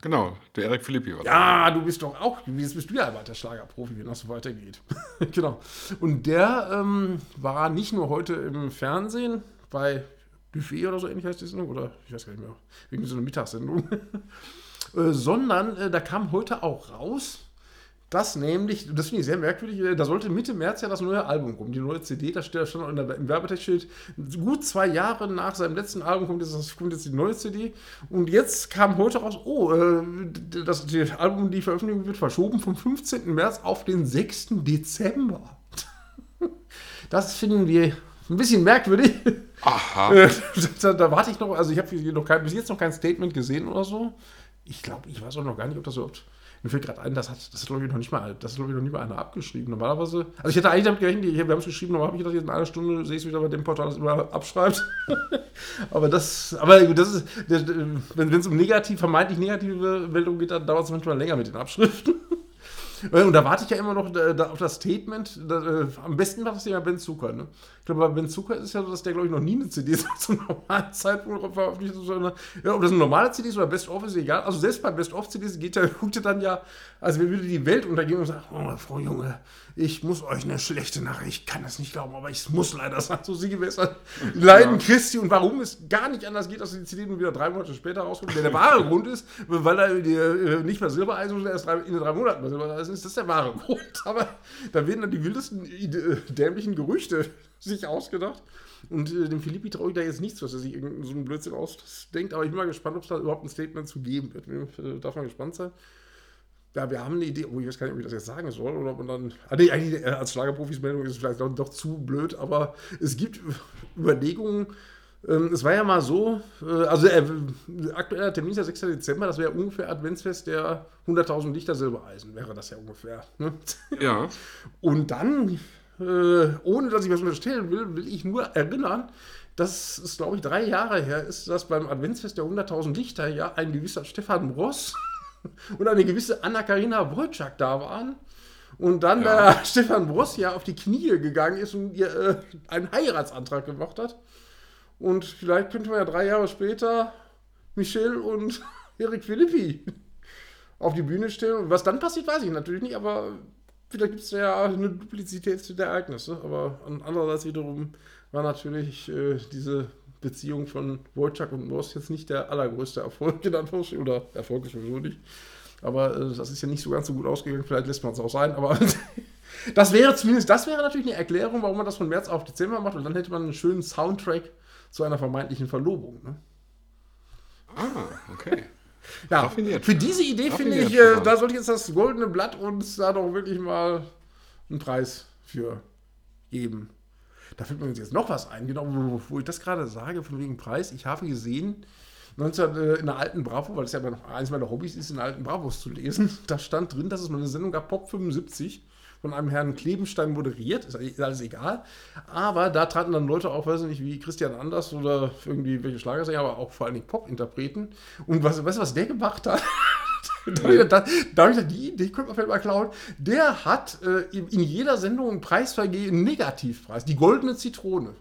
Genau, der Erik Philippi war Ja, du bist doch auch, jetzt bist du ja der Schlagerprofi, wenn das so weitergeht. genau. Und der ähm, war nicht nur heute im Fernsehen bei Buffet oder so ähnlich heißt die Sendung, oder ich weiß gar nicht mehr, wegen so einer Mittagssendung, äh, sondern äh, da kam heute auch raus, das nämlich, das finde ich sehr merkwürdig, äh, da sollte Mitte März ja das neue Album kommen, die neue CD, da steht schon in der, im Werbetext steht, gut zwei Jahre nach seinem letzten Album kommt jetzt, kommt jetzt die neue CD und jetzt kam heute raus, oh, äh, das, das Album, die Veröffentlichung wird verschoben vom 15. März auf den 6. Dezember. Das finden wir ein bisschen merkwürdig. Aha. Äh, da, da, warte ich noch, also ich habe bis jetzt noch kein Statement gesehen oder so. ich glaube, ich weiß auch noch gar nicht, ob das überhaupt. Mir fällt gerade ein, das hat, das ist glaube ich noch nicht mal, das ist glaube ich noch nicht mal einer abgeschrieben. Normalerweise, also ich hätte eigentlich damit gerechnet, wir haben es geschrieben, aber habe ich gedacht, jetzt in einer Stunde sehe ich es wieder bei dem Portal, das immer abschreibt. aber das, aber das ist, wenn es um negativ, vermeintlich negative Meldungen geht, dann dauert es manchmal länger mit den Abschriften. Und da warte ich ja immer noch da auf das Statement. Äh, am besten macht das ja Ben Zucker. Ne? Ich glaube, bei Ben Zucker ist es ja so, dass der, glaube ich, noch nie eine CD zum normalen Zeitpunkt veröffentlicht hat. Ja, ob das eine normale CD ist oder Best-of ist egal. Also selbst bei Best-of-CDs geht der, guckt er dann ja, als wenn würde die Welt untergehen und sagt, oh, Frau Junge, ich muss euch eine schlechte Nachricht, ich kann das nicht glauben, aber ich muss leider sagen, so sinngemäß Leiden ja. Christi und warum es gar nicht anders geht, dass die CD nun wieder drei Monate später rauskommt. Der, der wahre Grund ist, weil da die, äh, nicht mehr Silbereisen und erst drei, in drei Monaten mehr Silbereisen ist, das ist der wahre Grund. Aber da werden dann die wildesten, äh, dämlichen Gerüchte sich ausgedacht. Und äh, dem Filippi traue ich da jetzt nichts, was er sich irgendeinen so einen Blödsinn ausdenkt. Aber ich bin mal gespannt, ob es da überhaupt ein Statement zu geben wird. Äh, darf man gespannt sein. Ja, wir haben eine Idee, oh, ich weiß gar nicht, ob ich das jetzt sagen soll, oder ob man dann. Ah, nee, eigentlich äh, als Schlagerprofis Meldung ist es vielleicht doch, doch zu blöd, aber es gibt Überlegungen. Ähm, es war ja mal so, äh, also äh, aktueller Termin ist der 6. Dezember, das wäre ungefähr Adventsfest der 100.000 Lichter Silbereisen, wäre das ja ungefähr. Ne? Ja. Und dann, äh, ohne dass ich was unterstellen will, will ich nur erinnern, dass es, glaube ich, drei Jahre her ist, dass beim Adventsfest der 100.000 Lichter ja ein gewisser Stefan Ross und eine gewisse Anna-Karina Wojcik da waren. Und dann ja. der Stefan Bross ja auf die Knie gegangen ist und ihr äh, einen Heiratsantrag gemacht hat. Und vielleicht könnten wir ja drei Jahre später Michelle und Erik Philippi auf die Bühne stellen. Und was dann passiert, weiß ich natürlich nicht, aber vielleicht gibt es ja eine Duplizität der Ereignisse. Aber andererseits wiederum war natürlich äh, diese Beziehung von Wojciech und Moss jetzt nicht der allergrößte Erfolg in Anführungsstrichen, oder Erfolg ist sowieso nicht. Aber äh, das ist ja nicht so ganz so gut ausgegangen, vielleicht lässt man es auch sein, aber das wäre zumindest, das wäre natürlich eine Erklärung, warum man das von März auf Dezember macht und dann hätte man einen schönen Soundtrack zu einer vermeintlichen Verlobung. Ne? Ah, okay. Ja, Raffiniert. für diese Idee finde ich, äh, da sollte jetzt das goldene Blatt uns da doch wirklich mal einen Preis für geben. Da fällt mir jetzt noch was ein, genau, wo, ich das gerade sage, von wegen Preis. Ich habe gesehen, 19, äh, in der alten Bravo, weil es ja noch eines meiner Hobbys ist, in der alten Bravos zu lesen, da stand drin, dass es mal eine Sendung gab, Pop 75, von einem Herrn Klebenstein moderiert, ist alles egal. Aber da traten dann Leute auf, weiß ich nicht, wie Christian Anders oder irgendwie welche Schlagersänger, aber auch vor allen Dingen Pop-Interpreten. Und was, weißt du, was der gemacht hat? da, habe ich gedacht, die Idee könnte man vielleicht mal klauen. Der hat äh, in jeder Sendung einen Preis vergeben, einen Negativpreis, die goldene Zitrone.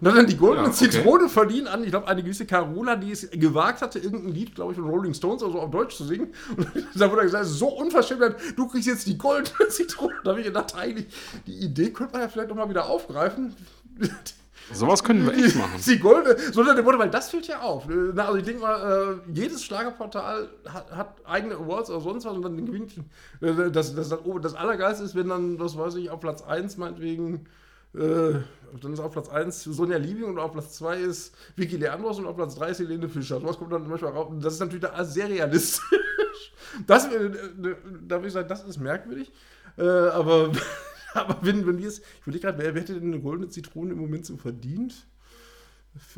Und dann die goldene ja, okay. Zitrone verliehen an, ich glaube, eine gewisse Carola, die es gewagt hatte, irgendein Lied, glaube ich, von Rolling Stones oder so auf Deutsch zu singen. Und da wurde gesagt, so unverschämt, du kriegst jetzt die goldene Zitrone. Da habe ich gedacht, eigentlich, die Idee könnte man ja vielleicht nochmal wieder aufgreifen. Sowas können wir echt machen. Die Golde, so unter dem Motto, weil das fällt ja auf. Na, also ich denke mal, äh, jedes Schlagerportal hat, hat, eigene Awards oder sonst was und dann gewinnt. Äh, das, das, das, das Allergeilste ist, wenn dann, was weiß ich, auf Platz 1 meinetwegen, äh, dann ist auf Platz 1 Sonja Liebing und auf Platz 2 ist Vicky Leandros und auf Platz 3 ist Helene Fischer. Was kommt dann manchmal raus. Das ist natürlich sehr realistisch. Das, äh, da würde ich sagen, das ist merkwürdig. Äh, aber Aber wenn, wenn wir es, ich überlege gerade, wer, wer hätte denn eine goldene Zitrone im Moment so verdient?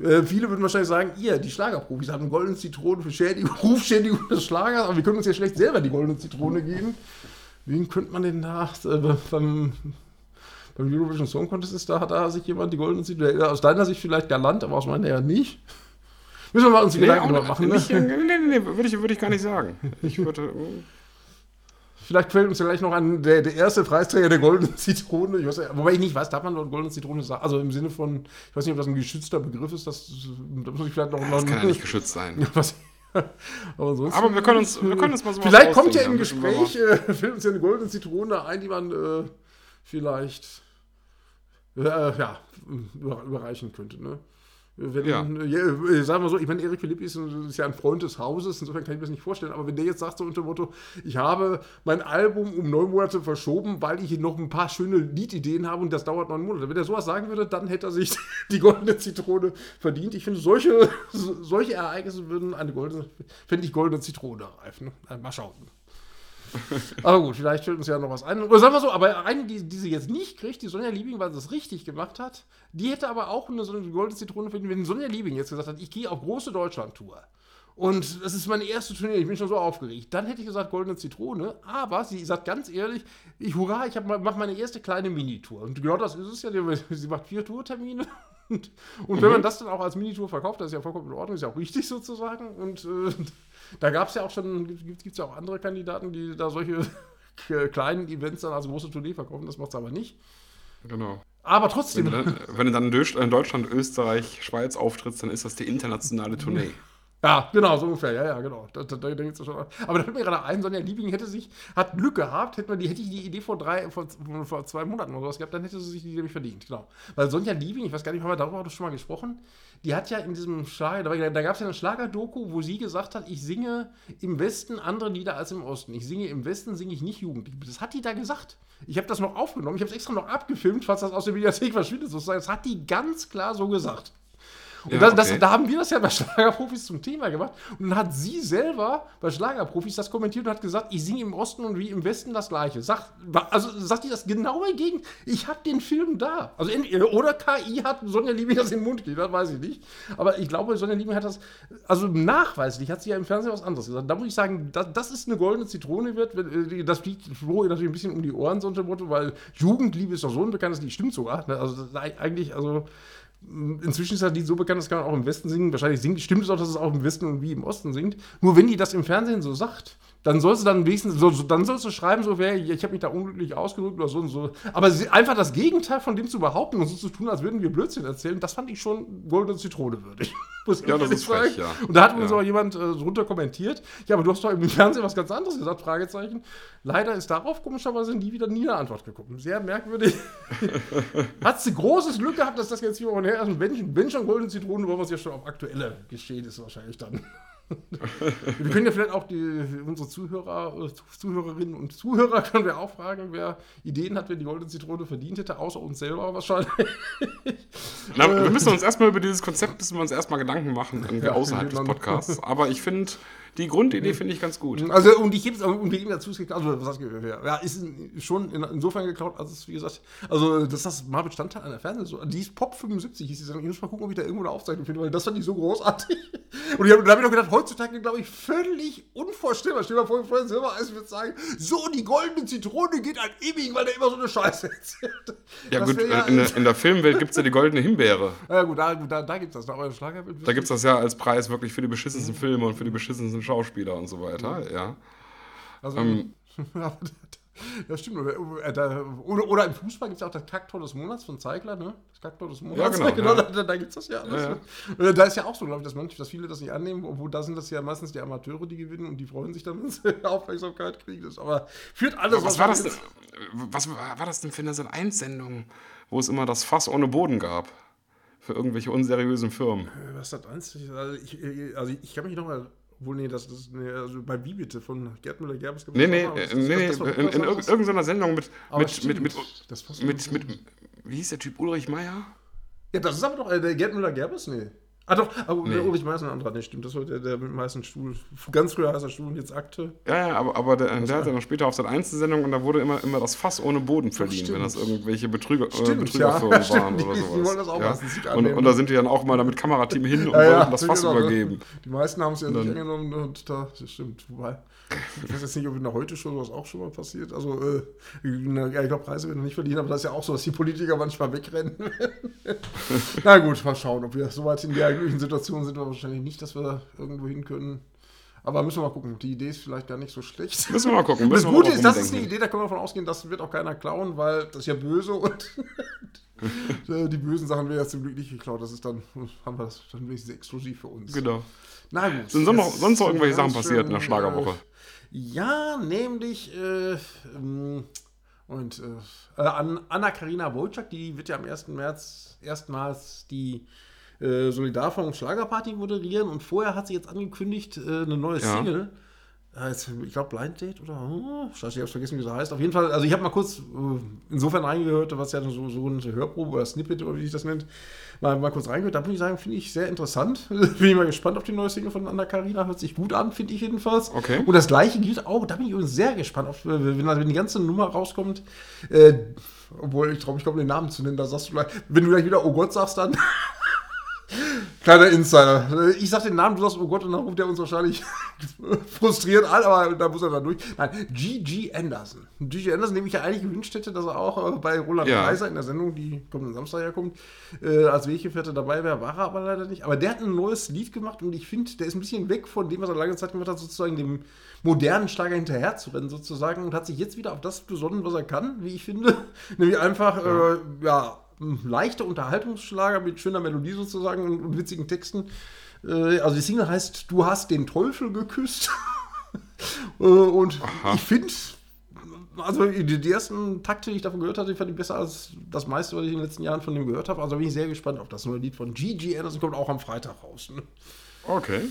Äh, viele würden wahrscheinlich sagen, ihr, die Schlagerprofis haben eine goldene Zitrone für Schädigung, Rufschädigung des Schlagers, aber wir können uns ja schlecht selber die goldene Zitrone geben. Wen könnte man denn da äh, beim, beim Eurovision Song Contest ist, da hat da sich jemand die goldene Zitrone, aus deiner Sicht vielleicht galant, aber aus meiner ja nicht. Müssen wir mal uns nee, Gedanken drüber machen. Nicht, ne? Nee, nee, nee, würde ich, würd ich gar nicht sagen. Ich würde. Vielleicht fällt uns ja gleich noch an, der, der erste Preisträger der Goldenen Zitrone. Ich weiß, wobei ich nicht weiß, darf man dort Goldene Zitrone sagen? Also im Sinne von, ich weiß nicht, ob das ein geschützter Begriff ist. Das, da muss ich vielleicht noch. Das noch kann ja nicht geschützt sein. Was, aber, sonst, aber wir können uns, wir können uns mal so Vielleicht kommt ja im Gespräch, äh, fällt uns ja eine goldene Zitrone ein, die man äh, vielleicht äh, ja, überreichen könnte. Ne? Wenn, ja. ja. Sagen wir so, ich meine, Erik Philippi ist, ist, ja ein Freund des Hauses, insofern kann ich mir das nicht vorstellen, aber wenn der jetzt sagt, so unter dem Motto, ich habe mein Album um neun Monate verschoben, weil ich noch ein paar schöne Liedideen habe und das dauert neun Monate. Wenn er sowas sagen würde, dann hätte er sich die goldene Zitrone verdient. Ich finde, solche, solche Ereignisse würden eine goldene, finde ich, goldene Zitrone reifen. Mal schauen aber gut, vielleicht fällt uns ja noch was ein. Oder sagen wir so, aber eine, die, die sie jetzt nicht kriegt, die Sonja Liebing, weil sie es richtig gemacht hat, die hätte aber auch eine, so eine goldene Zitrone verdient, wenn Sonja Liebing jetzt gesagt hat, ich gehe auf große Deutschland-Tour Und das ist meine erste Turnier, ich bin schon so aufgeregt. Dann hätte ich gesagt goldene Zitrone, aber sie sagt ganz ehrlich, ich hurra, ich mache meine erste kleine Minitour. Und genau das ist es ja, sie macht vier Tourtermine. Und, und wenn mhm. man das dann auch als Minitour verkauft, das ist ja vollkommen in Ordnung, ist ja auch richtig sozusagen. Und äh, da gab es ja auch schon, gibt es ja auch andere Kandidaten, die da solche kleinen Events dann als große Tournee verkaufen, das macht es aber nicht. Genau. Aber trotzdem. Wenn du, dann, wenn du dann in Deutschland, Österreich, Schweiz auftrittst, dann ist das die internationale Tournee. Ja, genau, so ungefähr. Ja, ja, genau. Da, da, da geht's schon. Aber da fällt mir gerade ein, Sonja Liebing hätte sich, hat Glück gehabt, hätte, man die, hätte ich die Idee vor drei, vor, vor zwei Monaten oder sowas gehabt, dann hätte sie sich die nämlich verdient, genau. Weil Sonja Liebing, ich weiß gar nicht, haben wir darüber schon mal gesprochen, die hat ja in diesem Schlager, da, da gab es ja eine Schlagerdoku, wo sie gesagt hat, ich singe im Westen andere Lieder als im Osten. Ich singe im Westen, singe ich nicht Jugendlich. Das hat die da gesagt. Ich habe das noch aufgenommen, ich habe es extra noch abgefilmt, falls das aus der Mediathek verschwindet, sozusagen. Das hat die ganz klar so gesagt. Und ja, das, das, okay. da haben wir das ja bei Schlagerprofis zum Thema gemacht. Und dann hat sie selber bei Schlagerprofis das kommentiert und hat gesagt, ich singe im Osten und wie im Westen das Gleiche. Sag, also sagt die das genaue Gegen. Ich habe den Film da. Also in, oder KI hat Sonja Liebing das im Mund gelegt, das weiß ich nicht. Aber ich glaube, Sonja Liebing hat das, also nachweislich hat sie ja im Fernsehen was anderes gesagt. Da muss ich sagen, das, das ist eine goldene Zitrone wird. Äh, das fliegt Flo natürlich ein bisschen um die Ohren, so ein Motto, weil Jugendliebe ist doch so ein bekanntes Lied, stimmt sogar. Ne? Also eigentlich, also Inzwischen ist das Lied so bekannt, das kann man auch im Westen singen. Wahrscheinlich singt, stimmt es auch, dass es auch im Westen und wie im Osten singt. Nur wenn die das im Fernsehen so sagt, dann sollst du dann wenigstens, so, so, dann sollst du schreiben, so ich habe mich da unglücklich ausgedrückt oder so und so. Aber einfach das Gegenteil von dem zu behaupten und so zu tun, als würden wir Blödsinn erzählen, das fand ich schon goldene Zitrone würdig. ja, das ist frech, ja. Und da hat uns auch jemand äh, drunter kommentiert, ja, aber du hast doch im Fernsehen was ganz anderes gesagt, Fragezeichen. Leider ist darauf komischerweise nie wieder nie eine Antwort gekommen. Sehr merkwürdig. hat sie großes Glück gehabt, dass das jetzt hier her ist. Und wenn, wenn schon goldene Zitrone, wollen wir es ja schon auf aktuelle Geschehen ist wahrscheinlich dann. wir können ja vielleicht auch die, unsere Zuhörer, äh, Zuhörerinnen und Zuhörer können wir auch fragen, wer Ideen hat, wer die goldene Zitrone verdient hätte, außer uns selber wahrscheinlich. Na, wir müssen uns erstmal über dieses Konzept müssen wir uns erstmal Gedanken machen, ja, außerhalb des Podcasts. Aber ich finde, die Grundidee finde ich ganz gut. Also, und ich gebe es und wir geben dazu, also, was heißt, ja, ist schon insofern geklaut, als es, wie gesagt, also, dass das mal Bestandteil einer Fernseh, die ist Pop 75, hieß die Ich muss mal gucken, ob ich da irgendwo eine Aufzeichnung finde, weil das fand ich so großartig. Und hab, da habe ich noch gedacht, heutzutage, glaube ich, völlig unvorstellbar. Stell dir mal vor, Florian Silbereis würde sagen, so, die goldene Zitrone geht an Ewing, weil der immer so eine Scheiße erzählt. Ja, das gut, ja, in, der, in, der, Filmwelt gibt es ja die goldene Himbeere. Ja, gut, da, da, da gibt es das. Da, da gibt es das ja als Preis wirklich für die beschissensten mhm. Filme und für die beschissensten Schauspieler und so weiter, mhm. ja. Also, ähm, ja, stimmt. Oder, oder, oder im Fußball gibt es auch das Kacktor des Monats von Zeigler, ne? Das Kacktor des Monats. Ja, genau. genau ja. Da, da gibt es das ja alles. Ja, ja. Da ist ja auch so, glaube ich, dass, manche, dass viele das nicht annehmen, obwohl da sind das ja meistens die Amateure, die gewinnen und die freuen sich dann, wenn sie Aufmerksamkeit kriegen. Aber führt alles. was, war das denn, was war das denn für eine Einsendung, wo es immer das Fass ohne Boden gab? Für irgendwelche unseriösen Firmen. Äh, was ist das? Also ich, äh, also ich kann mich noch mal obwohl, nee, das ist nee, also bei Wie bitte von Gerd Müller-Gerbes. Nee, nee, das, nee, nee, das, in, in irgendeiner Sendung mit, mit, mit, mit, mit, mit, wie hieß der Typ, Ulrich Meier? Ja, das ist aber doch äh, der Gerd Müller-Gerbes, nee. Ah doch, aber nee. Ulrich Meier ist ein anderer, nee, stimmt. Das war der, der mit heißen Stuhl. Ganz früher heißer Stuhl und jetzt Akte. Ja, ja, aber, aber der, der hat ja noch später auf seiner Einzelsendung und da wurde immer, immer das Fass ohne Boden verliehen, wenn das irgendwelche Betrüger, äh, Betrügerfirmen ja, waren oder sowas. Die, wollen das auch ja. meistens nicht und, und da sind die dann auch mal mit Kamerateam hin und ja, wollten das Fass genau, übergeben. Die meisten haben es ja nicht angenommen und da, das stimmt. Wobei, ich weiß jetzt nicht, ob in der Heute-Show sowas auch schon mal passiert. Also, äh, ja, ich glaube, Preise werden nicht verdienen, aber das ist ja auch so, dass die Politiker manchmal wegrennen. Na gut, mal schauen, ob wir so weit in der glücklichen Situation sind wir wahrscheinlich nicht, dass wir irgendwo hin können. Aber müssen wir mal gucken. Die Idee ist vielleicht gar nicht so schlecht. Müssen wir mal gucken. das Gute ist, das ist eine Idee, da können wir davon ausgehen, das wird auch keiner klauen, weil das ist ja böse und die bösen Sachen werden ja zum Glück nicht geklaut. Das ist dann, haben wir das dann wenigstens exklusiv für uns. Genau. Na gut. Sind sonst noch, sonst noch irgendwelche Sachen passiert in der Schlagerwoche? Äh, ja, nämlich äh, ähm, und äh, Anna Karina Wojcik, die wird ja am 1. März erstmals die äh, Solidarfonds Schlagerparty moderieren und vorher hat sie jetzt angekündigt, äh, eine neue ja. Single ich glaube Blind Date oder oh, ich habe vergessen, wie das heißt. Auf jeden Fall, also ich habe mal kurz äh, insofern reingehört, was ja so, so eine Hörprobe oder Snippet oder wie sich das nennt, mal, mal kurz reingehört. Da muss ich sagen, finde ich sehr interessant. bin ich mal gespannt auf die neue Single von Anna Karina. Hört sich gut an, finde ich jedenfalls. Okay. Und das gleiche gilt auch, da bin ich übrigens sehr gespannt, auf, wenn, wenn die ganze Nummer rauskommt. Äh, obwohl ich traue mich kaum den Namen zu nennen, da sagst du gleich, wenn du gleich wieder Oh Gott sagst, dann Kleiner Insider. Ich sag den Namen, du sagst, oh Gott, und dann ruft er uns wahrscheinlich frustriert an, aber da muss er dann durch. Nein, G.G. Anderson. G.G. Anderson, dem ich ja eigentlich gewünscht hätte, dass er auch äh, bei Roland Ja. Kaiser in der Sendung, die kommenden Samstag herkommt, äh, als Weggefährte dabei wäre, war er aber leider nicht. Aber der hat ein neues Lied gemacht und ich finde, der ist ein bisschen weg von dem, was er lange Zeit gemacht hat, sozusagen dem modernen Schlager hinterher zu rennen, sozusagen, und hat sich jetzt wieder auf das besonnen, was er kann, wie ich finde. Nämlich einfach, ja, äh, ja leichter Unterhaltungsschlager mit schöner Melodie sozusagen und, und witzigen Texten. Äh, also die Single heißt Du hast den Teufel geküsst. Äh, und Aha. ich finde, also die, die ersten Takte, die ich davon gehört hatte, die fand ich besser als das meiste, was ich in den letzten Jahren von dem gehört habe. Also bin ich sehr gespannt auf das neue Lied von G.G. Anderson, kommt auch am Freitag raus. Ne? Okay.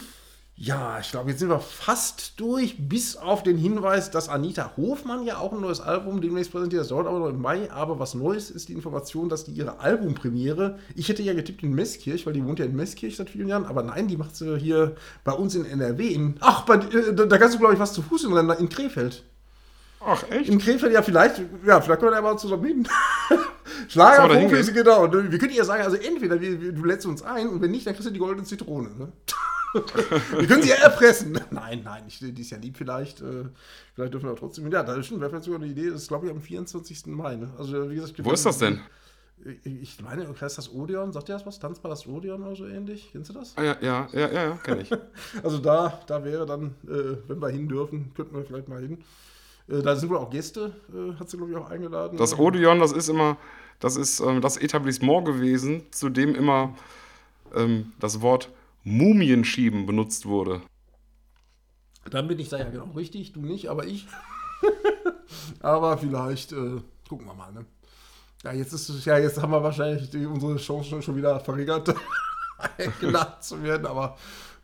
Ja, ich glaube, jetzt sind wir fast durch, bis auf den Hinweis, dass Anita Hofmann ja auch ein neues Album demnächst präsentiert. Das dauert aber noch im Mai. Aber was Neues ist die Information, dass die ihre Albumpremiere, ich hätte ja getippt in Meßkirch, weil die wohnt ja in Meßkirch seit vielen Jahren, aber nein, die macht sie hier bei uns in NRW. In, ach, bei, äh, da da kannst du, glaube ich, was zu Fuß rennen, in Krefeld. Ach, echt? In Krefeld, ja, vielleicht, ja, vielleicht können wir da mal zusammen hin. Schlagerprofis, genau. Wir können ihr sagen, also entweder wir, wir, du lädst uns ein und wenn nicht, dann kriegst du die goldene Zitrone. Ne? wir können sie ja erpressen. Nein, nein, ich, die ist ja lieb vielleicht. Äh, vielleicht dürfen wir trotzdem. Ja, das stimmt, wäre vielleicht sogar eine Idee. Das ist, glaube ich, am 24. Mai. Ne? Also, wie gesagt, Wo ist das denn? Ich, ich meine, heißt das Odeon? Sagt ihr das was? Tanzpalast Odeon oder so ähnlich? Kennst du das? Ah, ja, ja, ja, ja, ja kenne ich. Also da, da wäre dann, äh, wenn wir hin dürfen, könnten wir vielleicht mal hin. Äh, da sind wohl auch Gäste, äh, hat sie, glaube ich, auch eingeladen. Das Odeon, das ist immer, das ist ähm, das Etablissement gewesen, zu dem immer ähm, das Wort Mumienschieben benutzt wurde. Dann bin ich da ja genau richtig, du nicht, aber ich. aber vielleicht äh, gucken wir mal, ne? Ja, jetzt ist es ja, jetzt haben wir wahrscheinlich die, unsere Chance schon, wieder verringert, eingeladen zu werden, aber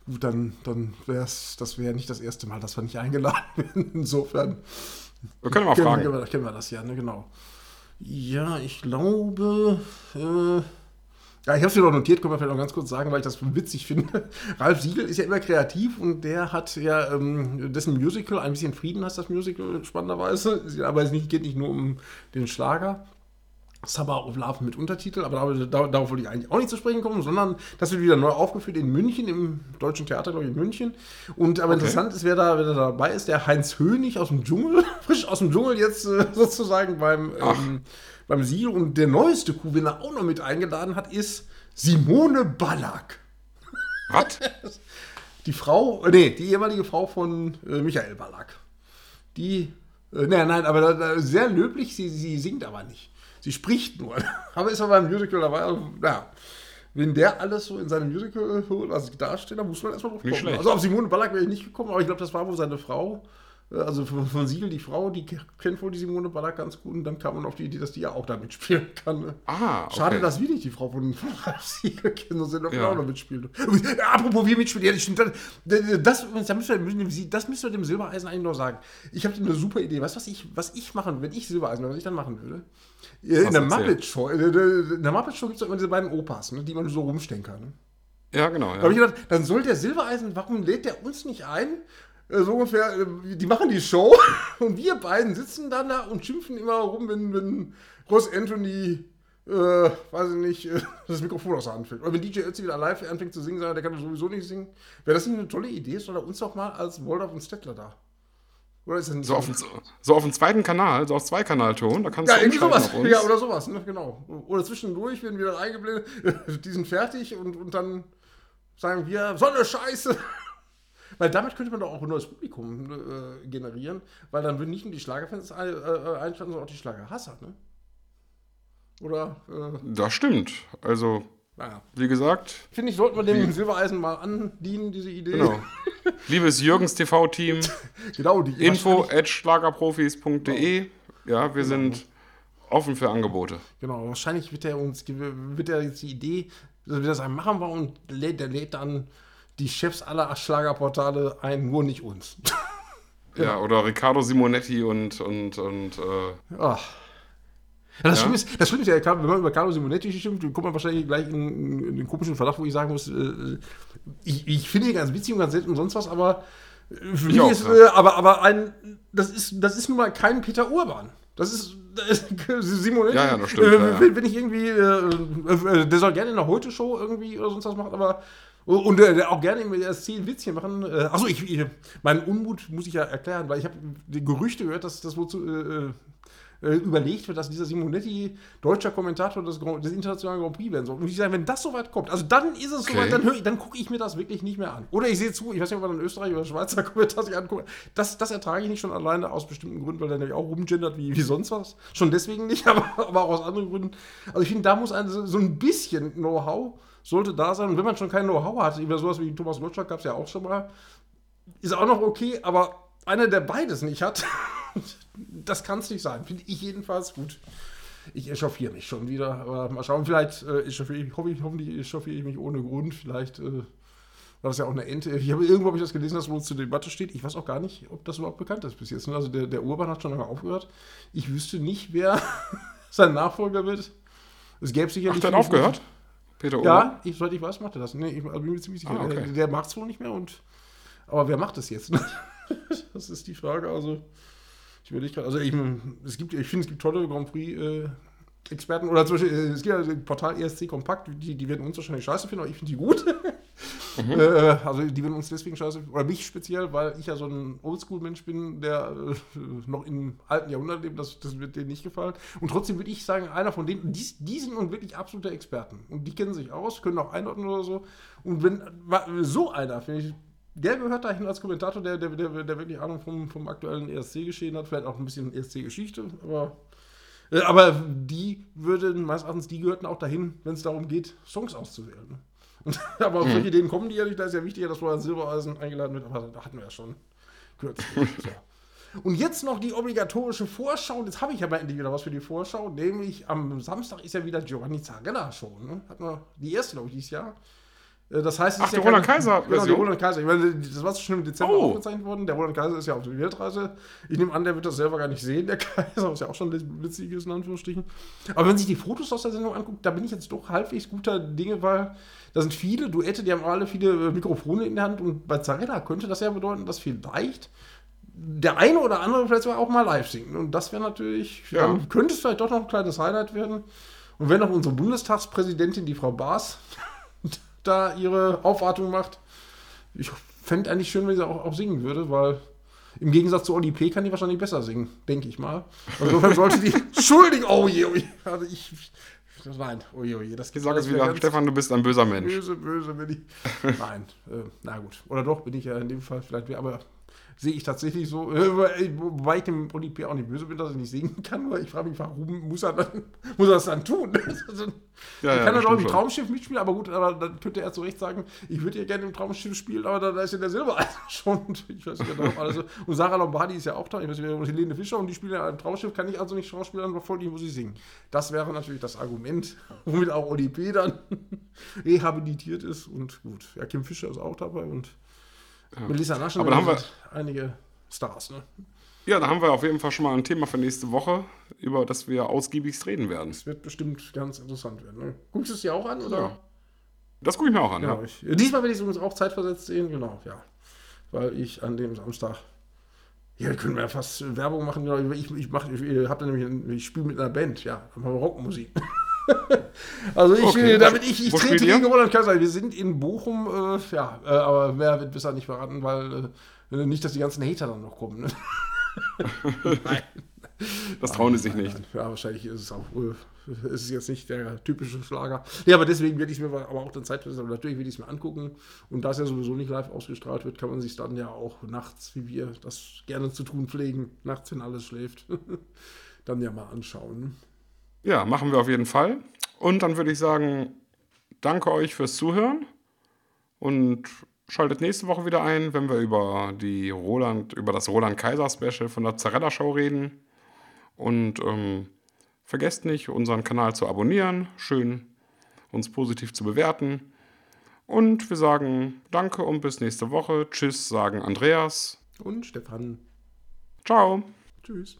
gut, dann, dann wäre es, das wäre nicht das erste Mal, dass wir nicht eingeladen werden. Insofern Wir können mal fragen. kennen, wir, kennen wir das ja, ne, genau. Ja, ich glaube, äh, ja, ich habe es mir noch notiert, können wir vielleicht noch ganz kurz sagen, weil ich das witzig finde. Ralf Siegel ist ja immer kreativ und der hat ja ähm, dessen Musical, ein bisschen Frieden heißt das Musical, spannenderweise, aber es geht nicht nur um den Schlager. Summer of Love mit Untertitel, aber darauf, dar- darauf wollte ich eigentlich auch nicht zu sprechen kommen, sondern das wird wieder neu aufgeführt in München, im Deutschen Theater, glaube ich, in München. Und aber Okay. interessant ist, wer da, wer da dabei ist, der Heinz Hönig aus dem Dschungel, frisch aus dem Dschungel jetzt äh, sozusagen beim, ähm, beim Siegel. Und der neueste Kuh, den er auch noch mit eingeladen hat, ist Simone Ballack. Was? Die Frau, äh, nee, die ehemalige Frau von äh, Michael Ballack. Die, äh, nein, nein, aber da, da, sehr löblich, sie, sie singt aber nicht. Sie spricht nur. aber ist aber beim Musical dabei. Also, ja, wenn der alles so in seinem Musical holt, als Darsteller, muss man erstmal drauf kommen. Also auf Simone Ballack wäre ich nicht gekommen, aber ich glaube, das war wohl seine Frau. Äh, Also von, von Siegel, die Frau, die kennt wohl die Simone Ballack ganz gut und dann kam man auf die Idee, dass die ja auch da mitspielen kann. Ne? Ah, okay. Schade, dass wir nicht die Frau von, von Ralf Siegel kennen, sonst hätten wir Ja. auch noch mitspielen. Äh, Apropos wir mitspielen, ja, das stimmt. Das, das, müssen wir, dem Silbereisen eigentlich noch sagen. Ich habe eine super Idee. Weißt du, was ich, was ich machen, wenn ich Silbereisen, wäre, was ich dann machen würde? Äh, In Was der? Muppet Show, in der, Muppet Show gibt es immer diese beiden Opas, ne, die man so rumstehen kann. Ne? Ja, genau. Da habe ich Ja. gedacht, dann soll der Silbereisen, warum lädt der uns nicht ein? Äh, So ungefähr, äh, die machen die Show und wir beiden sitzen dann da und schimpfen immer rum, wenn, wenn Ross Anthony, äh, weiß ich nicht, äh, das Mikrofon aus der Hand fällt. Oder wenn DJ Ötzi wieder live anfängt zu singen, sagt, er, der kann sowieso nicht singen. Wäre das nicht eine tolle Idee? Soll er uns doch mal als Waldorf und Stettler da? Oder ist das nicht So auf, so auf dem zweiten Kanal, so auf Zweikanalton, da kannst ja, du irgendwie sowas. Ja, oder sowas, ne? genau. Oder zwischendurch werden wir dann eingeblendet, die sind fertig und, und dann sagen wir, so eine Scheiße. Weil damit könnte man doch auch ein neues Publikum äh, generieren, weil dann würden nicht nur die Schlagerfans ein, äh, einschalten, sondern auch die Schlagerhasser, ne? Oder, äh, Das stimmt. Also, naja. wie gesagt, Finde ich, sollten wir dem Silbereisen mal andienen, diese Idee. genau. Liebes Jürgens TV-Team, genau die info at schlagerprofis.de. Ja, wir sind offen für Angebote. Genau, wahrscheinlich wird er uns, wird er jetzt die Idee, dass wir das machen wir und lädt, der lädt dann die Chefs aller Schlagerportale ein, nur nicht uns. Ja, oder Riccardo Simonetti und, und, und äh, Ach. Ja, das, Ja? Schlimme ist, das Schlimme ist ja, wenn man über Carlo Simonetti stimmt, dann kommt man wahrscheinlich gleich in, in den komischen Verdacht, wo ich sagen muss, äh, ich, ich finde ihn ganz witzig und ganz nett und sonst was, aber für mich auch, ist, äh, aber, aber ein, das ist, das ist nun mal kein Peter Urban. Das ist, Simonetti, Ja, ja, das stimmt, äh, ja, ja. Wenn, wenn ich irgendwie, äh, äh, der soll gerne in der Heute-Show irgendwie oder sonst was machen, aber und äh, auch gerne im ESC ein Witzchen machen. Äh, achso, ich, ich, meinen Unmut muss ich ja erklären, weil ich habe die Gerüchte gehört, dass das wozu äh, äh, überlegt wird, dass dieser Simonetti deutscher Kommentator des, Grand- des internationalen Grand Prix werden soll. Und ich sage, wenn das soweit kommt, also dann ist es Okay. soweit, dann, ich- dann gucke ich mir das wirklich nicht mehr an. Oder ich sehe zu, ich weiß nicht, ob man einen Österreich oder Schweizer Kommentar sich anguckt. Das, das ertrage ich nicht schon alleine aus bestimmten Gründen, weil der nämlich auch rumgendert wie, wie sonst was. Schon deswegen nicht, aber, aber auch aus anderen Gründen. Also ich finde, da muss ein, so ein bisschen Know-how sollte da sein. Und wenn man schon kein Know-how hat, über sowas wie Thomas Gottschalk gab es ja auch schon mal, ist auch noch okay, aber einer, der beides nicht hat, das kann es nicht sein. Finde ich jedenfalls gut. Ich echauffiere mich schon wieder, aber mal schauen, vielleicht äh, echauffiere ich, hoffe ich, hoffentlich echauffiere ich mich ohne Grund. Vielleicht äh, war das ja auch eine Ente. Ich habe irgendwo habe ich das gelesen, dass wo es zur Debatte steht. Ich weiß auch gar nicht, ob das überhaupt bekannt ist bis jetzt. Also der, der Urban hat schon lange aufgehört. Ich wüsste nicht, wer sein Nachfolger wird. Es gäbe sicherlich. hat aufgehört? Peter Ober? Ja, ich, soweit ich weiß, macht er das. Nee, ich also bin mir ziemlich sicher. Ah, okay. Der, der macht es wohl nicht mehr. Und, aber wer macht es jetzt? das ist die Frage. Also, ich überlege gerade. Also, ich, es gibt, ich finde, es gibt tolle Grand Prix. Äh, Experten oder zum Beispiel, äh, es gibt ja das Portal ESC Kompakt, die, die werden uns wahrscheinlich scheiße finden, aber ich finde die gut. Mhm. äh, also die werden uns deswegen scheiße, oder mich speziell, weil ich ja so ein Oldschool-Mensch bin, der äh, noch im alten Jahrhundert lebt, das, das wird denen nicht gefallen. Und trotzdem würde ich sagen, einer von denen, die, die sind nun wirklich absolute Experten. Und die kennen sich aus, können auch einordnen oder so. Und wenn so einer, finde ich, der gehört dahin als Kommentator, der, der, der, der wirklich Ahnung vom, vom aktuellen ESC-Geschehen hat, vielleicht auch ein bisschen ESC-Geschichte, aber. Äh, Aber die würden, meines Erachtens, die gehörten auch dahin, wenn es darum geht, Songs auszuwählen. Und, aber auf solche Ideen kommen die ja nicht, da ist ja wichtiger, dass Florian Silbereisen eingeladen wird, aber da hatten wir ja schon kürzlich. so. Und jetzt noch die obligatorische Vorschau. Jetzt habe ich ja mal endlich wieder was für die Vorschau. Nämlich am Samstag ist ja wieder Giovanni Zarella Show. Ne? Hat man die erste, glaube ich, dieses Jahr. Äh, Das heißt, Ach, ist die ja Roland keine- Kaiser Genau, Version? Roland Kaiser. Ich meine, das war schon im Dezember Oh. aufgezeichnet worden. Der Roland Kaiser ist ja auf der Weltreise. Ich nehme an, der wird das selber gar nicht sehen, der Kaiser, was ja auch schon witzig ist, in Anführungsstrichen. Aber wenn man sich die Fotos aus der Sendung anguckt, da bin ich jetzt doch halbwegs guter Dinge, weil da sind viele Duette, die haben alle viele äh, Mikrofone in der Hand und bei Zarella könnte das ja bedeuten, dass vielleicht der eine oder andere vielleicht sogar auch mal live singt. Und das wäre natürlich, Ja. dann könnte es vielleicht doch noch ein kleines Highlight werden. Und wenn noch unsere Bundestagspräsidentin, die Frau Baas, da ihre Aufwartung macht, ich fände eigentlich schön, wenn sie auch, auch singen würde, weil im Gegensatz zu Oli P. kann die wahrscheinlich besser singen, denke ich mal. Insofern sollte die. Entschuldigung, oh je, oh je. Also ich. Nein, oh je, oh je. Das sage es wieder, Stefan, du bist ein böser Mensch. Böse, böse bin ich. Nein, äh, na gut. Oder doch, bin ich ja in dem Fall vielleicht, aber sehe ich tatsächlich so, äh, wobei ich dem Oli P. auch nicht böse bin, dass er nicht singen kann, weil ich frage mich, warum muss er, dann, muss er das dann tun? Also, Ja, er ja, kann er doch im schon. Traumschiff mitspielen, aber gut, aber dann könnte er zu Recht sagen, ich würde ja gerne im Traumschiff spielen, aber da, da ist ja der Silbereisen schon. Und Ich weiß nicht, genau, also, und Sarah Lombardi ist ja auch da, ich weiß nicht, und Helene Fischer und die spielen ja im Traumschiff, kann ich also nicht schauspielern, voll nicht, muss ich singen. Das wäre natürlich das Argument, womit auch Oli P. dann rehabilitiert ist und gut. Ja, Kim Fischer ist auch dabei und Melissa Naschen, Aber da haben wir- einige Stars, ne? Ja, da haben wir auf jeden Fall schon mal ein Thema für nächste Woche, über das wir ausgiebigst reden werden. Das wird bestimmt ganz interessant werden. Ne? Guckst du es dir auch an, oder? Ja. Das gucke ich mir auch an. Ja, Ja. ich, diesmal werde ich es übrigens auch zeitversetzt sehen, genau, ja. Weil ich an dem Samstag. Ja, können wir ja fast Werbung machen. genau, Ich, ich, mach- ich, nämlich, ein- ich spiele mit einer Band, ja, machen wir Rockmusik. also ich, Okay. damit ich, ich Wo trete gegen Roland Kaiser. Wir sind in Bochum, äh, ja, äh, aber wer wird besser nicht verraten, weil äh, nicht, dass die ganzen Hater dann noch kommen. Ne? Nein. Das trauen die sich nicht. Ja, wahrscheinlich ist es auch, äh, ist es jetzt nicht der typische Schlager. Ja, aber deswegen werde ich es mir aber auch dann Zeit aber natürlich werde ich es mir angucken. Und da es ja sowieso nicht live ausgestrahlt wird, kann man sich dann ja auch nachts, wie wir das gerne zu tun pflegen, nachts, wenn alles schläft, dann ja mal anschauen. Ja, machen wir auf jeden Fall. Und dann würde ich sagen, danke euch fürs Zuhören und schaltet nächste Woche wieder ein, wenn wir über die Roland, über das Roland Kaiser Special von der Zarella Show reden. Und ähm, vergesst nicht, unseren Kanal zu abonnieren, schön uns positiv zu bewerten. Und wir sagen Danke und bis nächste Woche. Tschüss, sagen Andreas. Und Stefan, Ciao. tschüss.